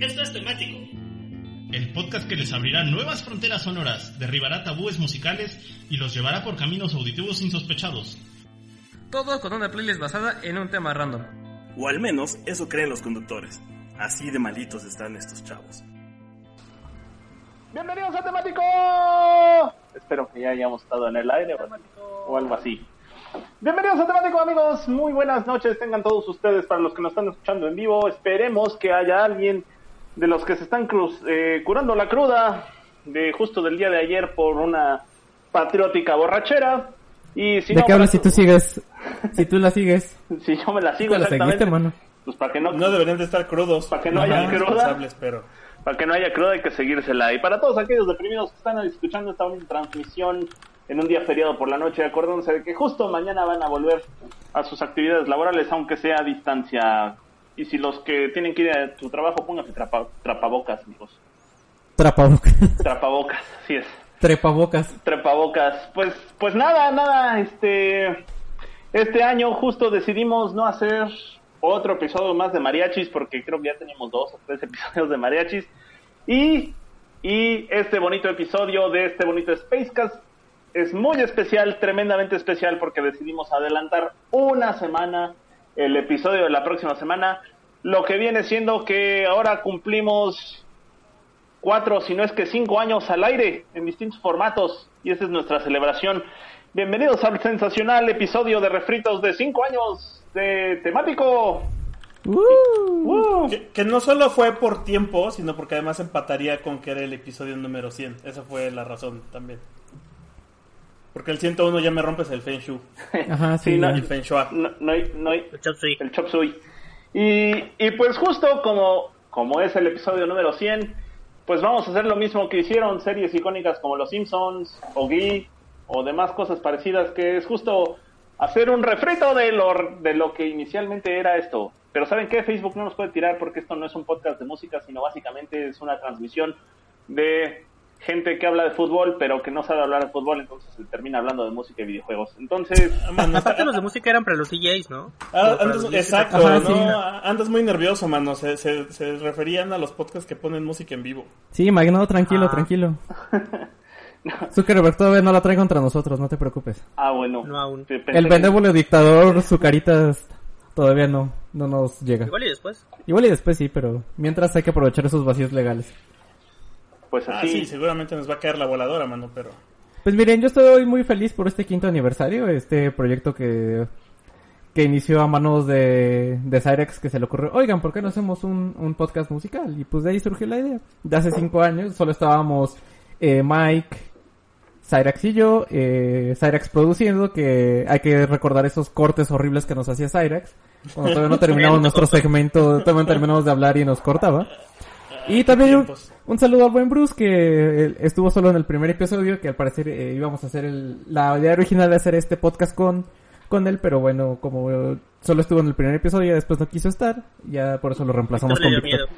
Esto es temático. El podcast que les abrirá nuevas fronteras sonoras, derribará tabúes musicales y los llevará por caminos auditivos insospechados. Todo con una playlist basada en un tema random. O al menos eso creen los conductores. Así de malitos están estos chavos. Bienvenidos a Temático. Espero que ya hayamos estado en el aire o, o algo así. Bienvenidos a Temático amigos, muy buenas noches tengan todos ustedes para los que nos están escuchando en vivo. Esperemos que haya alguien de los que se están cruz, eh, curando la cruda de justo del día de ayer por una patriótica borrachera. Y si ¿De no, qué hablas si tú sigues? Si tú la sigues. Si yo me la sigo Te la exactamente, seguiste, mano. pues para que no, No deberían de estar crudos. Para que no Ajá, haya cruda. pero... Para que no haya cruda hay que seguírsela. Y para todos aquellos deprimidos que están escuchando esta transmisión en un día feriado por la noche, acuérdense de que justo mañana van a volver a sus actividades laborales, aunque sea a distancia. Y si los que tienen que ir a su trabajo, pónganse trapa, trapabocas, amigos. Trapabocas. Trapabocas, así es. Trepabocas. Trepabocas. Pues, pues nada, nada, este, este año justo decidimos no hacer otro episodio más de mariachis porque creo que ya teníamos dos o tres episodios de mariachis y, y este bonito episodio de este bonito Spacecast es muy especial, tremendamente especial porque decidimos adelantar una semana el episodio de la próxima semana, lo que viene siendo que ahora cumplimos cuatro, si no es que cinco años al aire en distintos formatos y esa es nuestra celebración. Bienvenidos al sensacional episodio de refritos de cinco años de temático. Uh. ¡Uh! Que, que no solo fue por tiempo, sino porque además empataría con que era el episodio número 100. Esa fue la razón también. Porque el 101 ya me rompes el Feng Shui. Ajá, sí. Sí, no, El Feng Shui. no, no hay, no hay- El chop suey. el chop suey. Y, y pues justo como, como es el episodio número 100, pues vamos a hacer lo mismo que hicieron series icónicas como Los Simpsons o Glee o demás cosas parecidas, que es justo hacer un refrito de lo, de lo que inicialmente era esto. Pero ¿saben qué? Facebook no nos puede tirar porque esto no es un podcast de música, sino básicamente es una transmisión de gente que habla de fútbol, pero que no sabe hablar de fútbol, entonces se termina hablando de música y videojuegos. Entonces, Ah, mano, Aparte los de música eran para los DJs, ¿no? Ah, los DJs. exacto, Ajá, ¿no? sí. Andas muy nervioso, mano. Se, se, se referían a los podcasts que ponen música en vivo. Sí, Magno, tranquilo, Ah. tranquilo. Zuckerberg todavía no la trae contra nosotros, no te preocupes. ah, bueno. No aún. El que- benévolo dictador, su carita todavía no, no nos llega. Igual y después. Igual y después sí, pero mientras hay que aprovechar esos vacíos legales. Pues Ah, así. sí, seguramente nos va a caer la voladora, mano, pero... Pues miren, yo estoy muy feliz por este quinto aniversario, este proyecto que, que inició a manos de, de Cyrex que se le ocurrió, oigan, ¿por qué no hacemos un, un podcast musical? Y pues de ahí surgió la idea. De hace cinco años solo estábamos eh, Mike, Cyrex y yo, eh, Cyrex produciendo, que hay que recordar esos cortes horribles que nos hacía Cyrex, cuando todavía no terminamos nuestro segmento, todavía no terminamos de hablar y nos cortaba. Y también un, saludo al buen Bruce que eh, estuvo solo en el primer episodio, que al parecer eh, íbamos a hacer el, la idea original de hacer este podcast con, con él, pero bueno, como eh, solo estuvo en el primer episodio y después no quiso estar, ya por eso lo reemplazamos Víctor con Víctor.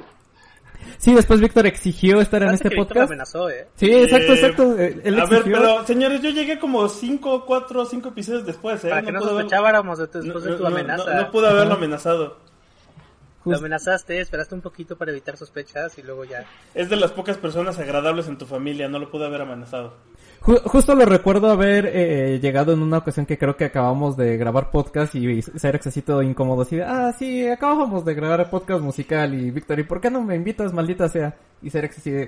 Sí, después Víctor exigió estar en este que podcast. amenazó, ¿eh? Sí, exacto, exacto. eh, Él a ver, exigió. pero señores, yo llegué como 5, 4, 5 episodios después, ¿eh? Para que no pude haber- sospecháramos de tu- no, después de tu no, no, amenaza. no pude haberlo amenazado. Lo amenazaste, esperaste un poquito para evitar sospechas y luego ya. Es de las pocas personas agradables en tu familia, no lo pude haber amenazado. Ju- justo lo recuerdo haber eh, llegado en una ocasión que creo que acabamos de grabar podcast y Cyrex así todo incómodo, así de, ah, sí, acabamos de grabar podcast musical y Víctor, ¿y por qué no me invitas, maldita sea? Y Cyrex así de,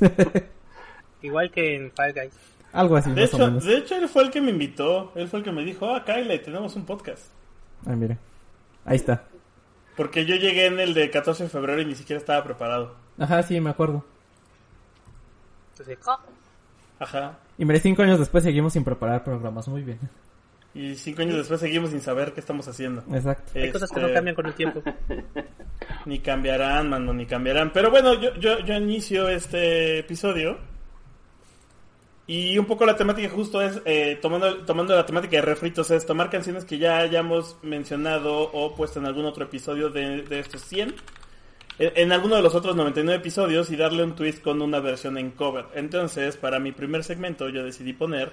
"Eh". Igual que en Fall Guys. algo así, De más o hecho, menos. de hecho, él fue el que me invitó. Él fue el que me dijo, ah, Kyle, tenemos un podcast. Ah, mira, ahí está. Porque yo llegué en el de 14 de febrero y ni siquiera estaba preparado. Ajá, sí, me acuerdo. Entonces, ¡ah! Ajá. Y mire, cinco años después seguimos sin preparar programas, muy bien. Y cinco años después seguimos sin saber qué estamos haciendo. Exacto. hay cosas que no Este, cambian con el tiempo. Ni cambiarán, mano, ni cambiarán. Pero bueno, yo, yo, yo inicio este episodio. Y un poco la temática justo es, eh, tomando, tomando la temática de refritos, es tomar canciones que ya hayamos mencionado o puesto en algún otro episodio de, de estos 100. En, en alguno de los otros 99 episodios y darle un twist con una versión en cover. Entonces, para mi primer segmento yo decidí poner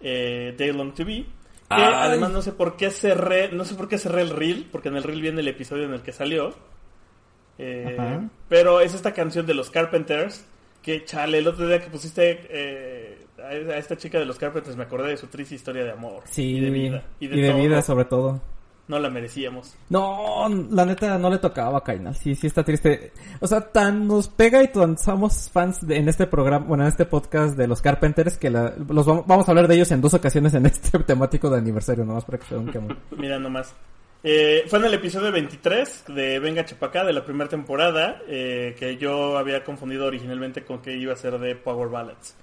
eh, Day Long to Be. Que Ay. además no sé por qué cerré, no sé por qué cerré el reel, porque en el reel viene el episodio en el que salió. Eh, pero es esta canción de los Carpenters. Que chale, el otro día que pusiste eh, a esta chica de los Carpenters, me acordé de su triste historia de amor. Sí, Y de vida. Y de, y de todo. vida sobre todo. No la merecíamos. No, la neta no le tocaba a Kainal. Sí, sí está triste. O sea, tan nos pega y tan somos fans de- en este programa, bueno, en este podcast de los Carpenters que la- los vamos, vamos a hablar de ellos en dos ocasiones en este temático de aniversario, nomás para que se un quemón. Mira nomás. Eh, fue en el episodio 23 de Venga Chapacá de la primera temporada eh, que yo había confundido originalmente con que iba a ser de Power Ballads.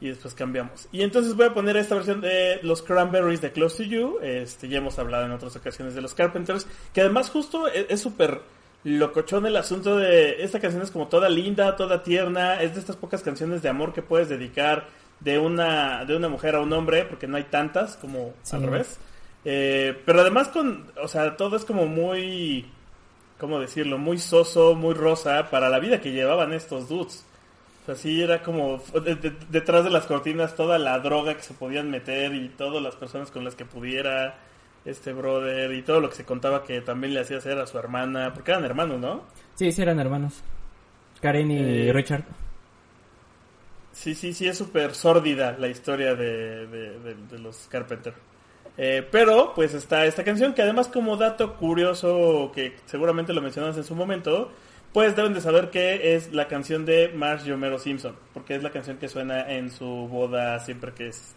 Y después cambiamos. Y entonces voy a poner esta versión de los Cranberries de Close to You. Este, ya hemos hablado en otras ocasiones de los Carpenters. Que además justo es es súper locochón el asunto de... Esta canción es como toda linda, toda tierna. Es de estas pocas canciones de amor que puedes dedicar de una, de una mujer a un hombre. Porque no hay tantas como Sí. al revés. Eh, pero además con... O sea, todo es como muy... ¿Cómo decirlo? Muy soso, muy rosa para la vida que llevaban estos dudes. Sea, sí era como de- de- detrás de las cortinas toda la droga que se podían meter y todas las personas con las que pudiera este brother y todo lo que se contaba que también le hacía hacer a su hermana, porque eran hermanos, ¿no? Sí, sí eran hermanos. Karen y Eh, Richard. Sí, sí, sí, es súper sórdida la historia de, de- de- de los Carpenter. Eh, pero, pues está esta canción que además como dato curioso, que seguramente lo mencionamos en su momento, pues deben de saber que es la canción de Marge y Homero Simpson, porque es la canción que suena en su boda siempre que es-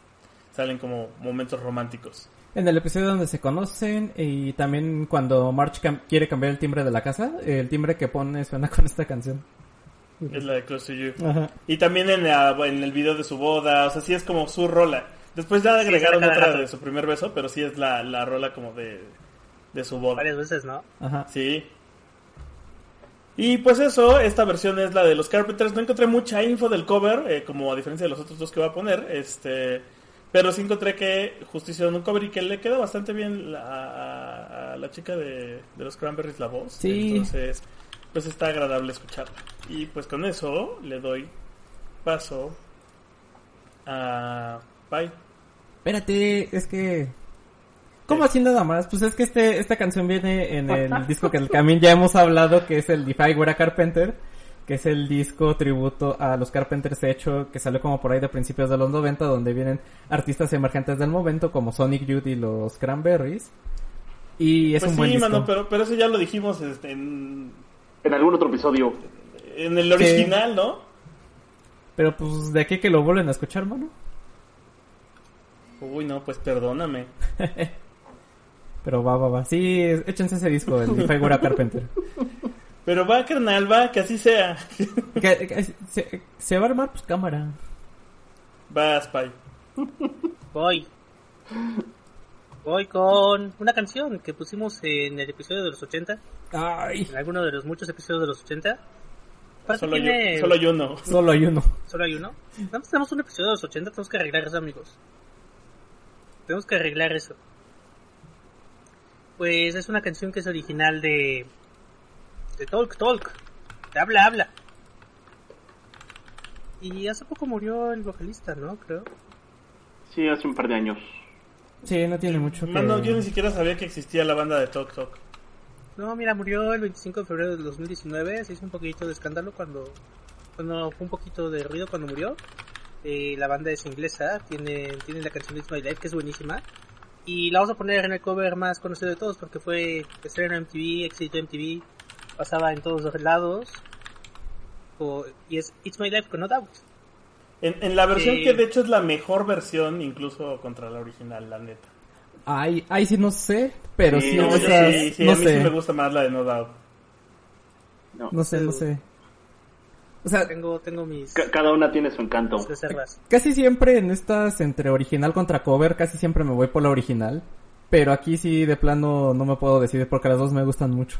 salen como momentos románticos. En el episodio donde se conocen y también cuando March cam- quiere cambiar el timbre de la casa, el timbre que pone suena con esta canción. Es la de Close to You. Ajá. Y también en, la- en el video de su boda, o sea, sí es como su rola. Después ya agregaron cada otra de su primer beso, pero sí es la, la rola como de, de su boda. Varias veces, ¿no? Ajá. Sí. Y pues eso, esta versión es la de los Carpenters. No encontré mucha info del cover, eh, como a diferencia de los otros dos que voy a poner. Este, pero sí encontré que justo hicieron un cover y que le queda bastante bien la- a, a la chica de, de los Cranberries la voz. Sí. Entonces, pues está agradable escucharla. Y pues con eso le doy paso a Bye. Espérate, es que... ¿Cómo así nada más? Pues es que este, esta canción viene en el disco que también ya hemos hablado, que es el Defy Wera Carpenter, que es el disco tributo a los Carpenters hecho, que salió como por ahí de principios de los 90, donde vienen artistas emergentes del momento, como Sonic Youth y los Cranberries. Y es Pues un buen sí, disco. mano, pero, pero eso ya lo dijimos este, en, En algún otro episodio. en el original, ¿no? Pero pues de aquí que lo vuelven a escuchar, mano. Uy, no, pues perdóname. Pero va, va, va. Sí, échense ese disco, el Defy Wera Carpenter. Pero va, carnal, va, que así sea. Que- que- se, se va a armar, pues cámara. Va, Spy. Voy. Voy con una canción que pusimos en el episodio de los 80, Ay, en alguno de los muchos episodios de los 80. Parece Solo, tiene- yo, solo yo no. solo hay uno. Solo hay uno. Nada más tenemos un episodio de los 80, tenemos que arreglar eso, amigos. Tenemos que arreglar eso. Pues es una canción que es original de... De Talk Talk. De Habla Habla. Y hace poco murió el vocalista, ¿no? Creo. Sí, hace un par de años. Sí, no tiene mucho que... Mano, yo ni siquiera sabía que existía la banda de Tok Tok. No, mira, murió el 25 de febrero del 2019. Se hizo un poquito de escándalo cuando... Cuando fue un poquito de ruido cuando murió. Eh, la banda es inglesa. Tiene, tiene la canción It's My Life, que es buenísima. Y la vamos a poner en el cover más conocido de todos porque fue estreno en MTV, éxito MTV. Pasaba en todos los lados. O- y es It's My Life con No Doubt. En, en la versión Sí. que de hecho es la mejor versión, incluso contra la original, la neta. Ay, ay, sí no sé, pero sí, Sí, No, sí, esas- sí, sí, no a mí sí sé, me gusta más la de No Doubt. No. no sé, no sé. O sea, Tengo, tengo mis, Ca- cada una tiene su encanto. casi siempre en estas entre original contra cover, casi siempre me voy por la original. Pero aquí sí de plano no me puedo decidir porque las dos me gustan mucho.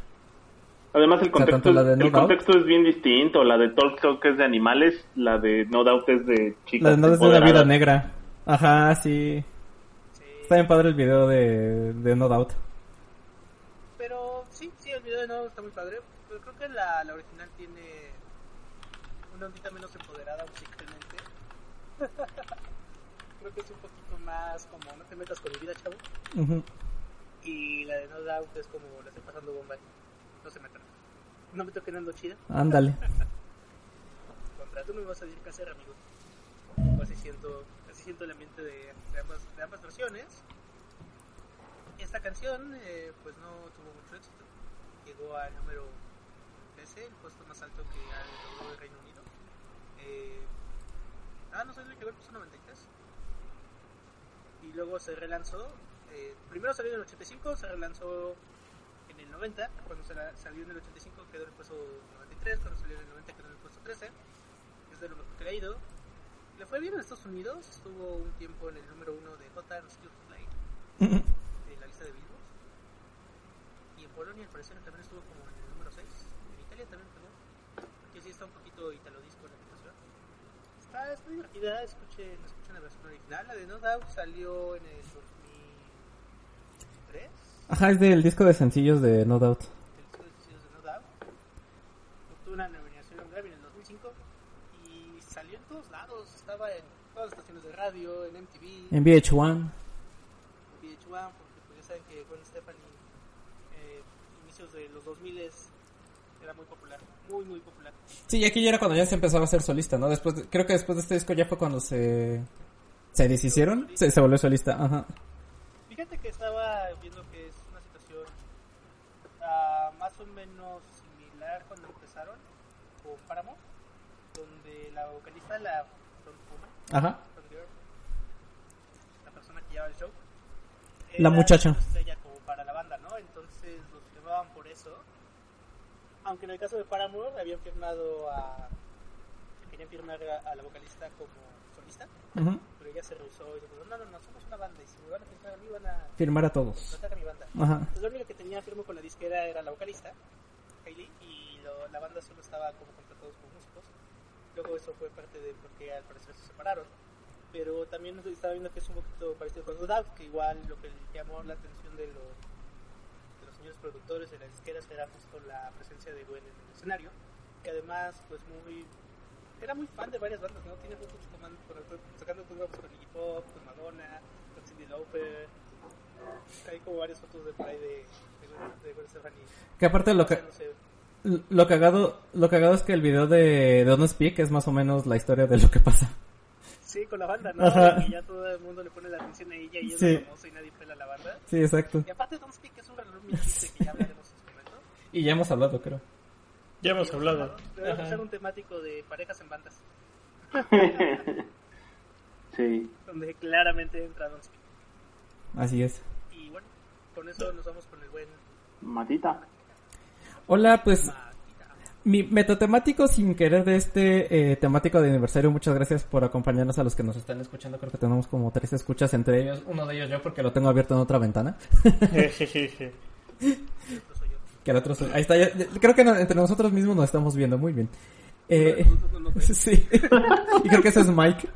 Además el sea, contexto, la de No el Doubt- contexto es bien distinto. La de Talk Talk es de animales, la de No Doubt es de chicas. La de No es de la vida negra. Ajá, sí. Está bien padre el video de, de No Doubt. Pero sí, sí, el video de nuevo está muy padre. Pero creo que la, la original tiene ondita menos empoderada musicalmente. creo que es un poquito más como no te metas con mi vida, chavo. Ujú. Y la de No Doubt es como la estoy pasando bomba. No se metan. No me toquen ando chida. Ándale. Contra tú no me vas a decir qué hacer, amigo. O así siento, así siento el ambiente de, de ambas, de ambas versiones. Esta canción, eh, pues no tuvo mucho éxito. Llegó al número 13, el puesto más alto que ha logrado el Reino Unido. Eh, ah, no sé, llegó al puesto 93. Y luego se relanzó. eh, primero salió en el 85, se relanzó en el 90. Cuando salió en el 85 quedó en el puesto 93. Cuando salió en el 90 quedó en el puesto 13. Es de lo mejor que le ha ido. Le fue bien en Estados Unidos. Estuvo un tiempo en el número 1 de J. Play de la lista de Billboard. Y en Polonia, al parecer, también estuvo como en el número 6. En Italia también pegó. Aquí sí está un poquito italodisco la situación. Está, está divertida. Escuchen, escuchen la versión original. La de No Doubt salió en el 2003. Ajá, es del disco de sencillos de No Doubt. El disco de sencillos de No Doubt. Obtuvo una nominación a un Grammy en el 2005. Y salió en todos lados. Estaba en todas las estaciones de radio, en MTV. En VH1. VH1, porque pues ya saben que Gwen Stefani, eh, inicios de los 2000 era muy popular, muy muy popular. Sí, aquí ya era cuando ya se empezaba a ser solista, ¿no? Después, de- creo que después de este disco ya fue cuando se se deshicieron, se, se volvió solista, ajá. Fíjate que estaba viendo que es una situación ah, más o menos similar cuando empezaron con Paramore, donde la vocalista, la Ajá. la persona que lleva el show, La muchacha. una estrella como para la banda, ¿no? Entonces los llamaban por eso. Aunque en el caso de Paramore habían firmado a. querían firmar a, a la vocalista como solista, Ujú. pero ella se rehusó y dijo: No, no, no, somos una banda y si me van a firmar a mí van a Firmar a todos. contratar a mi banda. Ajá. Entonces, lo único que tenía firme con la disquera era la vocalista, Hailey, y lo- la banda solo estaba como contratados como músicos. Luego eso fue parte de por qué al parecer se separaron. Pero también estaba viendo que es un poquito parecido con No Doubt, que igual lo que llamó la atención de los señores productores de las disqueras era justo la presencia de Gwen en el escenario, que además pues muy era muy fan de varias bandas, ¿no? Tiene fotos tomando, sacando fotos con Iggy Pop, con Madonna, con Cindy Lauper, hay como varias fotos de por ahí de, de, Gwen- de Gwen Stefani. Que aparte lo que no sé, lo cagado lo cagado es que el video de, de Don't Speak es más o menos la historia de lo que pasa. Sí, con la banda, ¿no? Ajá. Y ya todo el mundo le pone la atención a ella y es Sí. famosa y nadie pela la banda. Sí, exacto. Y aparte Don't Speak es un reloj que ya hablaremos en su momento. Y ya hemos hablado, creo. Ya hemos hablado. Debemos Ajá. hacer un temático de parejas en bandas, Sí. donde claramente entra Don't Speak. Así es. Y bueno, con eso nos vamos con el buen Matita. Hola, pues Matita. Mi metatemático sin querer de este eh, temático de aniversario, muchas gracias por acompañarnos a los que nos están escuchando. Creo que tenemos como tres escuchas entre ellos. Uno de ellos yo porque lo tengo abierto en otra ventana. Que el otro soy- Ahí está, creo que no- entre nosotros mismos nos estamos viendo muy bien. Eh, no sí. y creo que ese es Mike.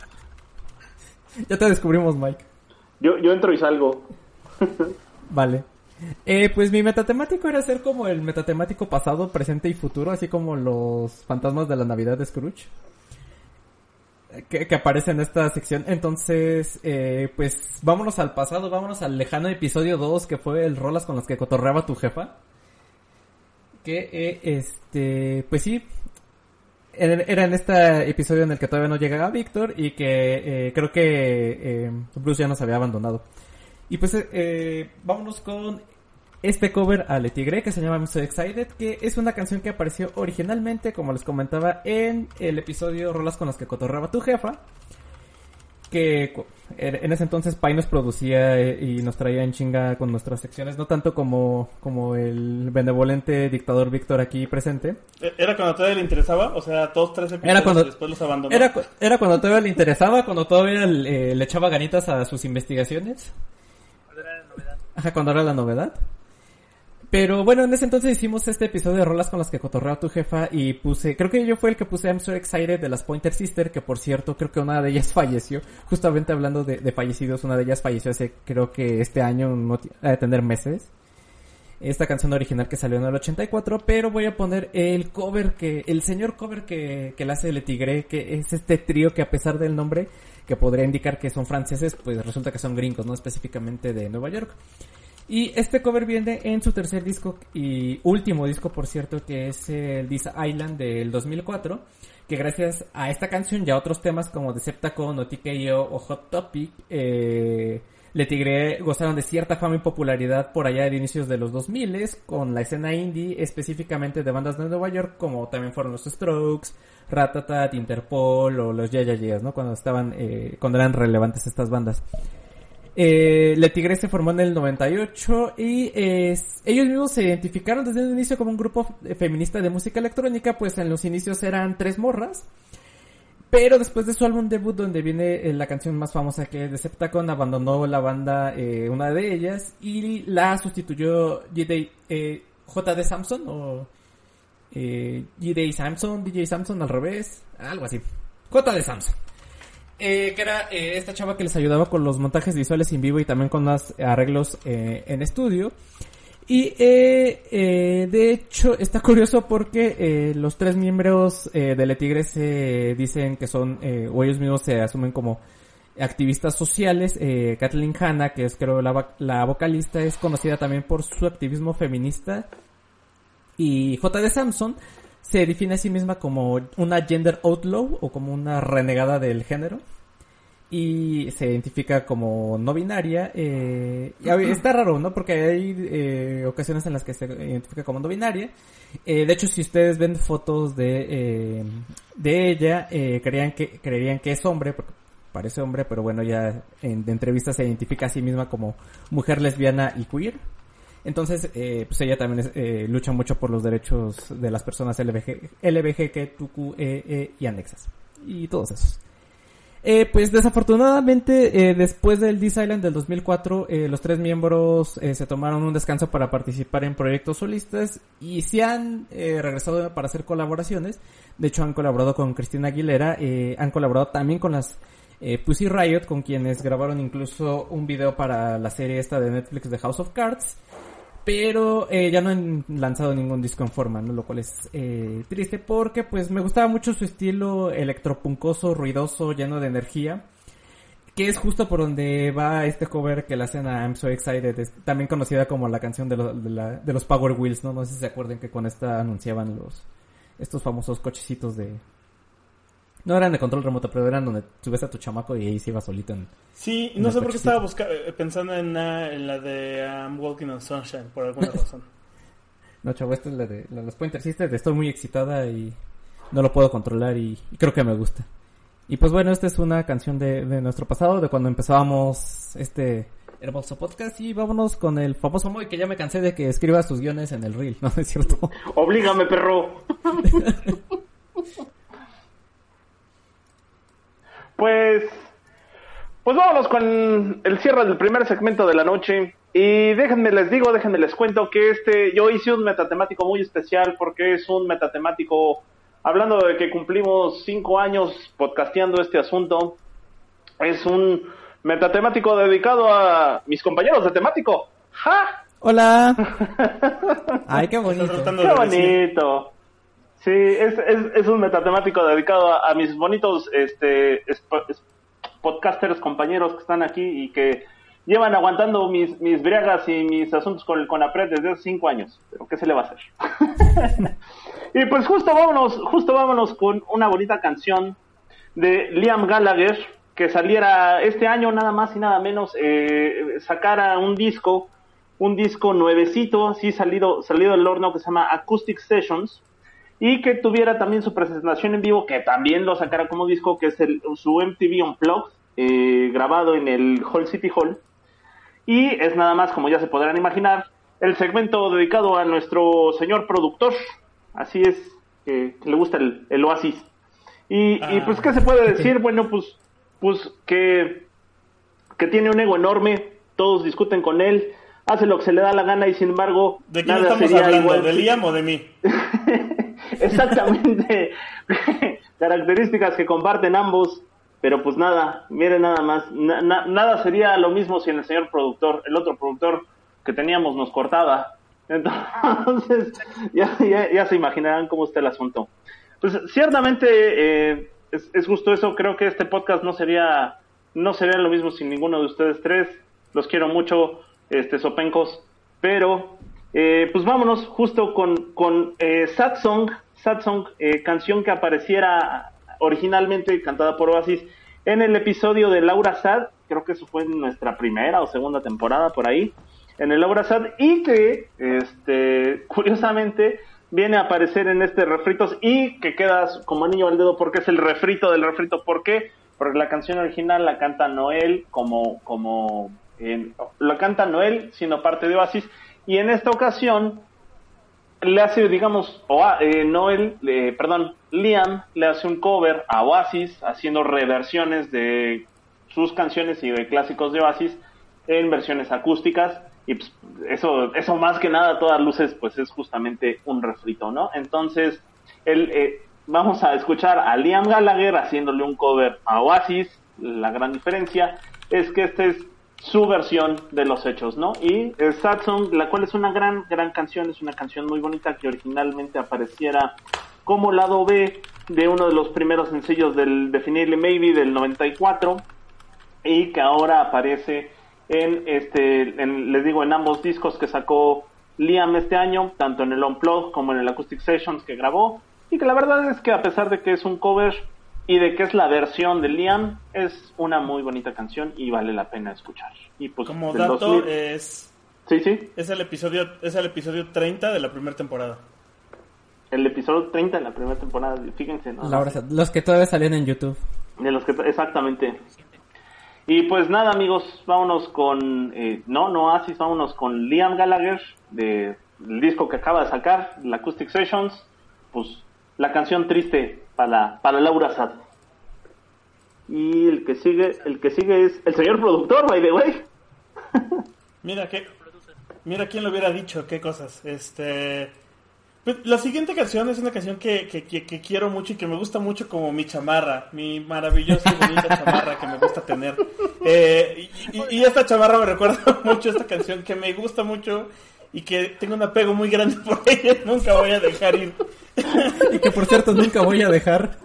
Ya te descubrimos, Mike. Yo, yo entro y salgo. Vale. Eh, pues mi metatemático era ser como el metatemático pasado, presente y futuro, así como los fantasmas de la Navidad de Scrooge. eh, Que, que aparece en esta sección. Entonces, eh, pues vámonos al pasado, vámonos al lejano episodio 2, que fue el rolas con las que cotorreaba tu jefa. Que, eh, este, pues sí, era era en este episodio en el que todavía no llegaba Víctor y que eh, creo que eh, Bruce ya nos había abandonado. Y pues eh, eh, vámonos con este cover a Le Tigre que se llama I'm So Excited, que es una canción que apareció originalmente, como les comentaba, en el episodio Rolas con las que cotorraba tu jefa. Que en ese entonces Pai nos producía eh, y nos traía en chinga con nuestras secciones, no tanto como, como el benevolente dictador Víctor aquí presente. ¿Era cuando todavía le interesaba? O sea, todos tres episodios Era cuando- y después los abandonó. Era, era cuando todavía le interesaba, cuando todavía le echaba ganitas a sus investigaciones. ¿Cuál era la novedad? Ajá, cuando era la novedad. Pero bueno, en ese entonces hicimos este episodio de rolas con las que cotorreaba tu jefa y puse, creo que yo fue el que puse I'm So Excited de las Pointer Sister, que por cierto creo que una de ellas falleció. Justamente hablando de, fallecidos, una de ellas falleció hace creo que este año, no de tener meses. Esta canción original que salió en el 84, pero voy a poner el cover que, el señor cover que, que le hace Le Tigre, que es este trío que a pesar del nombre, que podría indicar que son franceses, pues resulta que son gringos, no específicamente de Nueva York. Y este cover viene en su tercer disco y último disco, por cierto, que es el This Island del 2004, que gracias a esta canción y a otros temas como Deceptacon o TKO o Hot Topic, eh, Le Tigre gozaron de cierta fama y popularidad por allá de inicios de los 2000 con la escena indie, específicamente de bandas de Nueva York, como también fueron los Strokes, Ratatat, Interpol o los Yeah Yeah ¿no? Cuando estaban, eh, cuando eran relevantes estas bandas. Eh, Le Tigre se formó en el 98 y ellos mismos se identificaron desde el inicio como un grupo feminista de música electrónica, pues en los inicios eran tres morras. Pero después de su álbum debut, donde viene eh, la canción más famosa que es Deceptacon, abandonó la banda eh, una de ellas y la sustituyó JD, eh, JD Samson o eh, JD Samson, DJ Samson al revés, algo así. JD Samson. Eh, que era eh, esta chava que les ayudaba con los montajes visuales en vivo y también con los arreglos eh, en estudio. Y eh, eh, de hecho está curioso porque eh, los tres miembros eh, de Le Tigre se dicen que son, eh, o ellos mismos se asumen como activistas sociales. Eh, Kathleen Hanna, que es creo la, la vocalista, es conocida también por su activismo feminista. Y J.D. Samson se define a sí misma como una gender outlaw o como una renegada del género y se identifica como no binaria. Eh, y está raro, ¿no? Porque hay eh, ocasiones en las que se identifica como no binaria. Eh, de hecho, si ustedes ven fotos de, eh, de ella, eh, creerían, que, creerían que es hombre, porque parece hombre, pero bueno, ya en entrevistas se identifica a sí misma como mujer lesbiana y queer. Entonces, pues ella también lucha mucho por los derechos de las personas LBG, LBGTQ, e, e y anexas. Y todos esos. Eh, pues desafortunadamente, eh, después del This Island del 2004, eh, los tres miembros eh, se tomaron un descanso para participar en proyectos solistas y se han eh, regresado para hacer colaboraciones. De hecho, han colaborado con Cristina Aguilera, eh, han colaborado también con las Pussy Riot, con quienes grabaron incluso un video para la serie esta de Netflix de House of Cards. Pero eh, ya no han lanzado ningún disco en forma, ¿no? Lo cual es eh, triste porque pues me gustaba mucho su estilo electropuncoso, ruidoso, lleno de energía. Que es justo por donde va este cover que la hacen a I'm So Excited, es también conocida como la canción de, de los Power Wheels, ¿no? No sé si se acuerdan que con esta anunciaban los estos famosos cochecitos de... No eran de control remoto, pero eran donde subes a tu chamaco y ahí se iba solito en... Sí, En no sé por qué estaba busca- eh, pensando en la, en la de I'm Walking on Sunshine, por alguna razón. No, chavo, esta es la de la de los Pointer Sisters. Estoy muy excitada y no lo puedo controlar y, y creo que me gusta. Y pues bueno, esta es una canción de, de nuestro pasado, de cuando empezábamos este hermoso podcast. Y vámonos con el famoso Moy, que ya me cansé de que escriba sus guiones en el reel, ¿no es cierto? Oblígame, perro. pues, pues vámonos con el cierre del primer segmento de la noche. Y déjenme les digo, déjenme les cuento que este, yo hice un metatemático muy especial porque es un metatemático, hablando de que cumplimos cinco años podcasteando este asunto, es un metatemático dedicado a mis compañeros de temático. ¡Ja! Hola. Ay, qué bonito. Qué bonito. Sí, es, es, es un metatemático dedicado a, mis bonitos este, podcasters compañeros que están aquí y que llevan aguantando mis, mis briagas y mis asuntos con el CONAPRED desde hace cinco años. Pero ¿qué se le va a hacer? y pues justo vámonos, justo vámonos con una bonita canción de Liam Gallagher que saliera este año nada más y nada menos eh, sacara un disco un disco nuevecito así salido salido del horno que se llama Acoustic Sessions y que tuviera también su presentación en vivo que también lo sacara como disco que es el, su MTV Unplugged eh, grabado en el Hall City Hall y es nada más como ya se podrán imaginar el segmento dedicado a nuestro señor productor así es que, que le gusta el, el oasis y, y, pues, ¿qué se puede decir? Bueno, pues, pues que, que tiene un ego enorme, todos discuten con él, hace lo que se le da la gana y sin embargo, ¿De quién nada estamos hablando? igual ¿De Liam o de mí? Exactamente, características que comparten ambos, pero pues nada, miren nada más, na- na- nada sería lo mismo si el señor productor, el otro productor que teníamos nos cortaba. Entonces, ya, ya, ya se imaginarán cómo está el asunto. Pues ciertamente eh, es, es justo eso. Creo que este podcast no sería no sería lo mismo sin ninguno de ustedes tres. Los quiero mucho. este Sopencos, pero eh, pues vámonos justo con, con eh, Sad Song, Sad Song, eh, canción que apareciera originalmente cantada por Oasis en el episodio de Laura Sad, creo que eso fue en nuestra primera o segunda temporada por ahí, en el Laura Sad, y que este curiosamente viene a aparecer en este refritos y que quedas como niño al dedo porque es el refrito del refrito, ¿por qué? Porque la canción original la canta Noel como, como, en- la canta Noel, sino parte de Oasis, y en esta ocasión le hace, digamos, Oa- eh, Noel, eh, perdón, Liam le hace un cover a Oasis, haciendo reversiones de sus canciones y de clásicos de Oasis en versiones acústicas. Y pues, eso, eso más que nada, a todas luces, pues es justamente un refrito, ¿no? Entonces, el, eh, vamos a escuchar a Liam Gallagher haciéndole un cover a Oasis. La gran diferencia es que este es su versión de los hechos, ¿no? Y el Sad Song, la cual es una gran, gran canción, es una canción muy bonita que originalmente apareciera como lado B de uno de los primeros sencillos del Definitely Maybe del 94 y que ahora aparece en este, en- les digo, en ambos discos que sacó Liam este año, tanto en el Unplugged como en el Acoustic Sessions que grabó, y que la verdad es que a pesar de que es un cover y de que es la versión de Liam, es una muy bonita canción y vale la pena escuchar. Y pues Como dato, 2000 es, Sí, sí, es, el episodio, es el episodio 30 de la primera temporada. el episodio 30 de la primera temporada, fíjense, ¿no? Laura Sad, los que todavía salían en YouTube. De los que exactamente. Y pues nada, amigos, vámonos con eh, no, no Oasis, vámonos con Liam Gallagher de el disco que acaba de sacar, la Acoustic Sessions, pues la canción triste para para Laura Sad. Y el que sigue, el que sigue es el señor productor, by the way. Mira que, mira quién lo hubiera dicho, qué cosas. Este, pues, la siguiente canción es una canción que, que, que- quiero mucho y que me gusta mucho como mi chamarra, mi maravillosa y bonita chamarra que me gusta tener. Eh, y, esta chamarra me recuerda mucho esta canción que me gusta mucho y que tengo un apego muy grande por ella. Nunca voy a dejar ir. Y que por cierto nunca voy a dejar.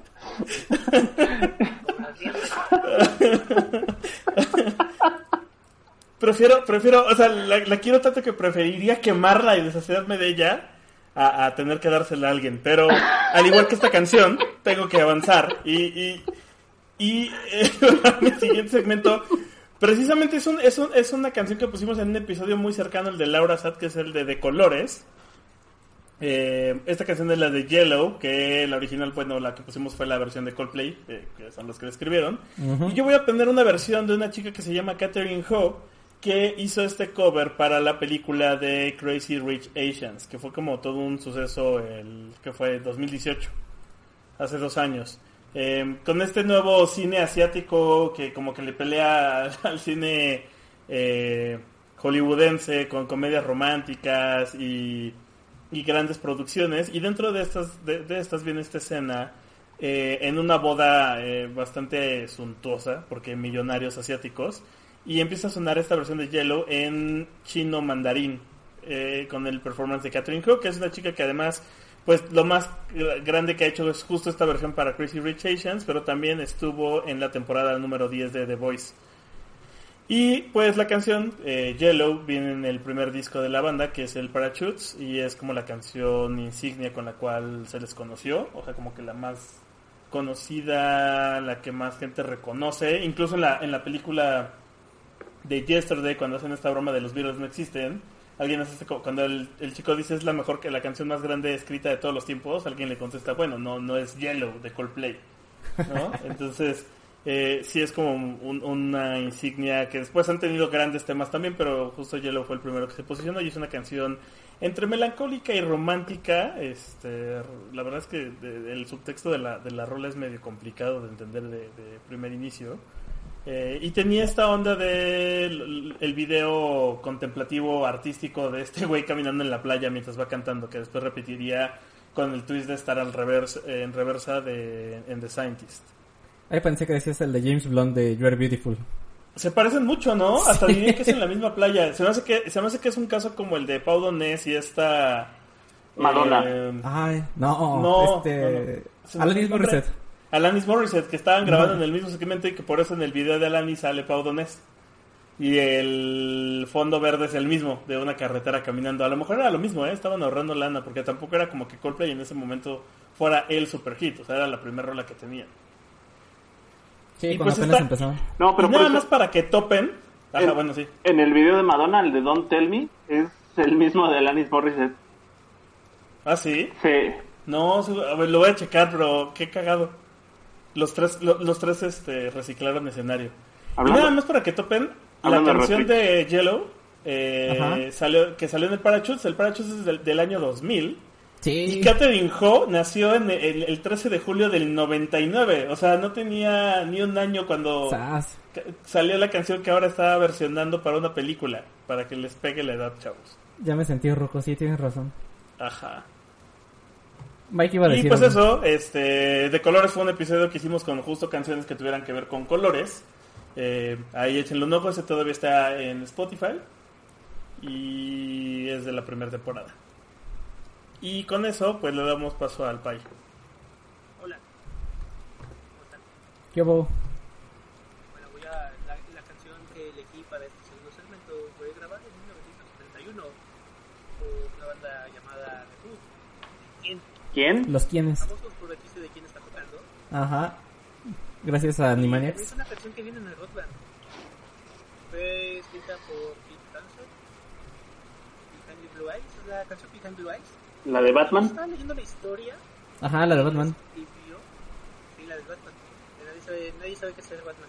Prefiero, prefiero, o sea, la, la quiero tanto que preferiría quemarla y deshacerme de ella a, a tener que dársela a alguien. Pero, al igual que esta canción, tengo que avanzar. Y, y, y eh, mi siguiente segmento, precisamente es, un, es, un- es una canción que pusimos en un episodio muy cercano, el de Laura Sat, que es el de De Colores. Eh, esta canción es la de Yellow, que la original, bueno, la que pusimos fue la versión de Coldplay, eh, que son los que la escribieron. Y yo voy a poner una versión de una chica que se llama Catherine Ho, que hizo este cover para la película de Crazy Rich Asians, que fue como todo un suceso, el que fue 2018, hace dos años. Eh, con este nuevo cine asiático que como que le pelea al, cine eh, hollywoodense con comedias románticas y, grandes producciones. Y dentro de estas, de, estas viene esta escena eh, en una boda eh, bastante suntuosa, porque millonarios asiáticos, y empieza a sonar esta versión de Yellow en chino mandarín, con el performance de Catherine Ho, que es una chica que además, pues lo más gr- grande que ha hecho es justo esta versión para Crazy Rich Asians, pero también estuvo en la temporada número 10 de The Voice. Y pues la canción eh, Yellow viene en el primer disco de la banda, que es el Parachutes, y es como la canción insignia con la cual se les conoció, o sea, como que la más conocida, la que más gente reconoce, incluso en la, en la película de Yesterday, cuando hacen esta broma de los Beatles no existen, alguien hace este cuando el, el chico dice es la mejor que la canción más grande escrita de todos los tiempos, alguien le contesta, bueno, no, no es Yellow de Coldplay, ¿no? Entonces, eh, sí es como un- una insignia que después han tenido grandes temas también, pero justo Yellow fue el primero que se posicionó y es una canción entre melancólica y romántica. Este, la verdad es que de- el subtexto de la, de la rola es medio complicado de entender de, de primer inicio. Eh, y tenía esta onda del el video contemplativo artístico de este güey caminando en la playa mientras va cantando, que después repetiría con el twist de estar al revers, eh, en reversa de en The Scientist. Ahí pensé que decías el de James Blunt de You Are Beautiful. Se parecen mucho, ¿no? Hasta diría que es en la misma playa. Se me hace que, se me hace que es un caso como el de Pau Donés y esta... Madonna. eh, Ay, no, No, este... no, no. Alanis. Morissette. Alanis Morissette, que estaban grabando en el mismo segmento y que por eso en el video de Alanis sale Pau Donés. y el fondo verde es el mismo, de una carretera caminando. A lo mejor era lo mismo, ¿eh? estaban ahorrando lana, porque tampoco era como que Coldplay en ese momento fuera el super hit, o sea, era la primera rola que tenía. Sí, Y cuando pues apenas está- empezó. No, pero y nada eso, más para que topen. Ajá, en, bueno, sí. en el video de Madonna, el de Don't Tell Me, es el mismo de Alanis Morissette. Ah, sí. Sí. No, su- a ver, lo voy a checar, pero qué cagado. Los tres, lo- los tres este, reciclaron escenario. Hablando- y nada más para que topen, la canción de Yellow, eh, salió, que salió en el Parachutes, el Parachutes es del, del año 2000. Sí. Y Katherine Ho nació en el, el 13 de julio del 99. O sea, no tenía ni un año cuando Sas. salió la canción que ahora está versionando para una película. Para que les pegue la edad, chavos. Ya me sentí rojo, sí, tienes razón. Ajá. Mike iba a Y pues algo. eso, este, de colores fue un episodio que hicimos con justo canciones que tuvieran que ver con colores. Eh, ahí échenle un ojo, ese todavía está en Spotify. Y es de la primera temporada. Y con eso, pues le damos paso al Pai. Hola. ¿Cómo están? ¿Qué hubo? Bueno, voy a. La, la canción que elegí para este segundo segmento fue grabada en 1971 por una banda llamada The Who. ¿Quién? ¿Quién? ¿Los quiénes? De quién está tocando. Ajá. Gracias a Es Animaniacs. una canción que viene en el rock band. Fue escrita por Pete Townsend. Behind the Blue Eyes. Es la canción Behind Blue Eyes. ¿La de Batman? Estaba leyendo la historia. Ajá, la de Batman. escribió. Sí, la de Batman. Que Nadie sabe, nadie sabe qué hacer Batman.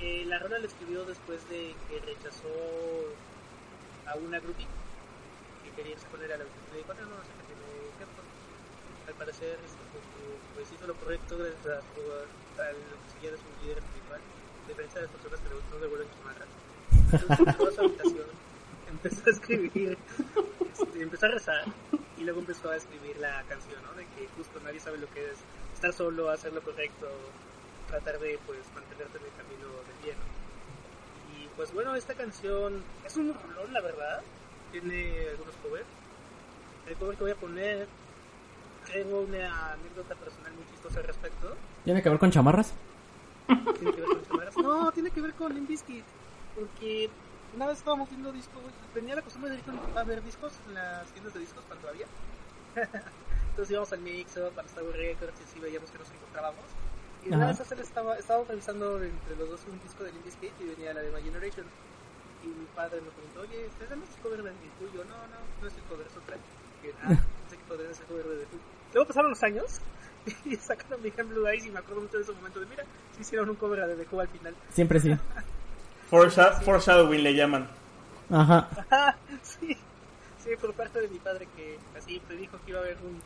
Eh, la rola la escribió después de que rechazó a una groupie que quería él a la Le dijo, no, no, no sé qué que hacer". Al parecer, pues, hizo lo correcto gracias a, a lo que seguía de su líder espiritual. A diferencia de las personas que no se vuelven chumarras. Entonces, entró a su habitación, empezó a escribir, este, empezó a rezar y luego empezó a escribir la canción, ¿no? De que justo nadie sabe lo que es estar solo, hacer lo correcto, tratar de pues mantenerte en el camino del bien. Y pues bueno, esta canción es un rolón, la verdad. Tiene algunos covers. El cover que voy a poner tengo una anécdota personal muy chistosa al respecto. ¿Tiene que ver con chamarras? Tiene que ver con cámaras. No, tiene que ver con Limp Bizkit. Porque una vez estábamos viendo discos, venía la costumbre de ir a ver discos en las tiendas de discos cuando había. Entonces íbamos al Mixo, para Star Wars Records y así veíamos que nos encontrábamos. Y una vez hacer estaba, estábamos revisando entre los dos un disco de Limp Bizkit y venía la de My Generation. Y mi padre me preguntó, oye, ¿este no es de The Who?" Y yo, no, no, no es el cover, es otra. Y ah, de The Who. Luego pasaron los años y sacaron Behind Blue Eyes y me acuerdo mucho de ese momento de, mira, sí hicieron un cover de The Who al final. Siempre sí. Foresha- Foreshadowing le llaman. Ajá. Ajá, sí, sí, por parte de mi padre que así predijo que iba a haber un...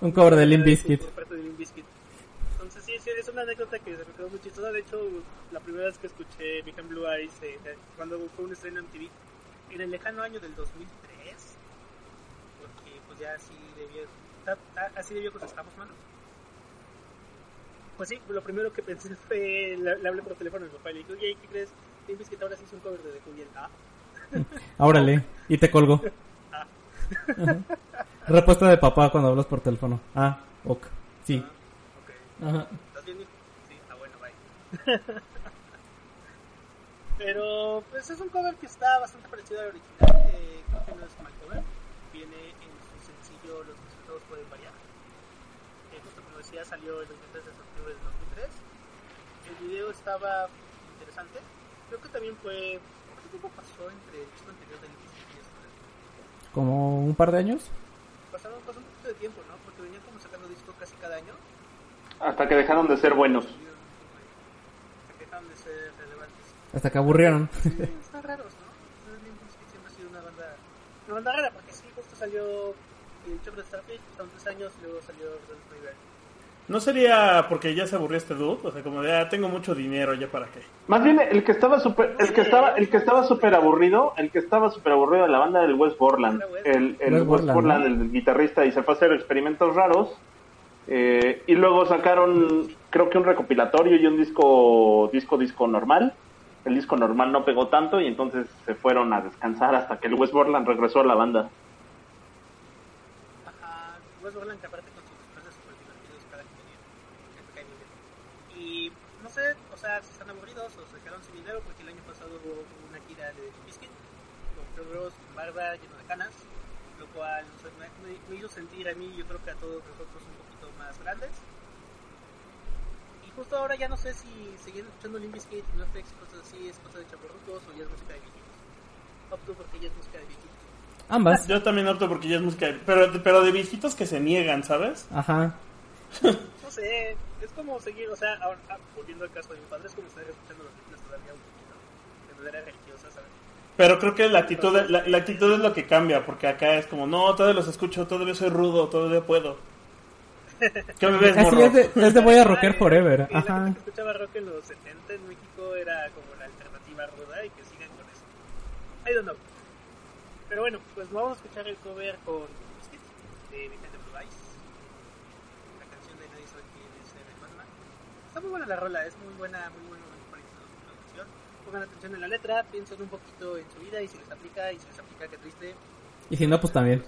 Un cover de Limp Bizkit. Por parte de Limp Bizkit. Entonces sí, sí, es una anécdota que se me quedó muy chistosa. De hecho, la primera vez que escuché Behind Blue Eyes, eh, eh, cuando fue un estreno en TV, en el lejano año del 2003, porque pues ya así debió, así debió que estamos, mano. Pues sí, lo primero que pensé fue, le, le hablé por teléfono a mi papá y le dije, oye, ¿qué crees? Limp Bizkit ahora sí hizo un cover de The él, ah, Órale. Y te colgó. Ajá. Respuesta de papá cuando hablas por teléfono. Ah, ok. Sí. ok. Ajá. ¿Estás bien, hijo? Sí, ah, bueno, bye. Pero, pues es un cover que está bastante parecido al original. Eh, creo que no es mal cover. Viene en sencillo Los resultados pueden variar. Eh, justo como decía, salió el 23 de octubre del 2003. El video estaba interesante. Creo que también fue. ¿Cuánto tiempo pasó entre el disco anterior del disco y? Como un par de años. Pasaron, pasó un poquito de tiempo, ¿no? Porque venían como sacando discos casi cada año. Hasta que dejaron de ser buenos. Que dejaron de ser relevantes. Hasta que aburrieron. Sí, están raros, ¿no? Siempre ha sido una banda, una banda rara, porque sí, justo salió el Chocolate Starfish, pasaron tres años, y luego salió Red River. ¿No sería porque ya se aburrió este dude? O sea, como de, ah, tengo mucho dinero, ¿ya para qué? Más bien el que estaba super, el que estaba, el que estaba súper aburrido, el que estaba súper aburrido de la banda del West Borland, el, el West West Borland, Borland, ¿no? el guitarrista y se fue a hacer experimentos raros eh, y luego sacaron creo que un recopilatorio y un disco disco disco normal. El disco normal no pegó tanto y entonces se fueron a descansar hasta que el West Borland regresó a la banda. Aparte con sus divertidos cada que. Y, no sé, o sea, si están aburridos o se quedaron sin dinero, porque el año pasado hubo una gira de Biscuit con Ross, con barba, lleno de canas, lo cual o sea, me, me- hizo sentir a mí, yo creo que a todos nosotros un poquito más grandes. Y justo ahora ya no sé si seguir escuchando Limp Bizkit NoFX cosas así es cosa de chaburrucos o ya es música de viejitos. Opto porque ya es música de viejitos. Ambas. Yo también opto porque ya es música, pero, pero de viejitos que se niegan, ¿sabes? Ajá. No sé, es como seguir, o sea, ahora, ah, volviendo al caso de mi padre, es como estar escuchando las películas todavía un poquito de manera religiosa, ¿sabes? Pero creo que la actitud, la, la actitud es lo que cambia, porque acá es como, no, todavía los escucho, todavía soy rudo, todavía puedo. ¿Qué me ves, Así morro? es de, es de voy a rocker Ay, forever. La Ajá. gente que escuchaba rock en los 70 en México era como la alternativa ruda y que sigan con eso. I don't know. Pero bueno, pues vamos a escuchar el cover con Biscuit de Vicente. La canción de Nadie sabe quién es el Batman. Está muy buena la rola, es muy buena, muy buena producción. Pongan atención en la letra, piensen un poquito en su vida y si les aplica, y si les aplica, qué triste. Y si no, pues también.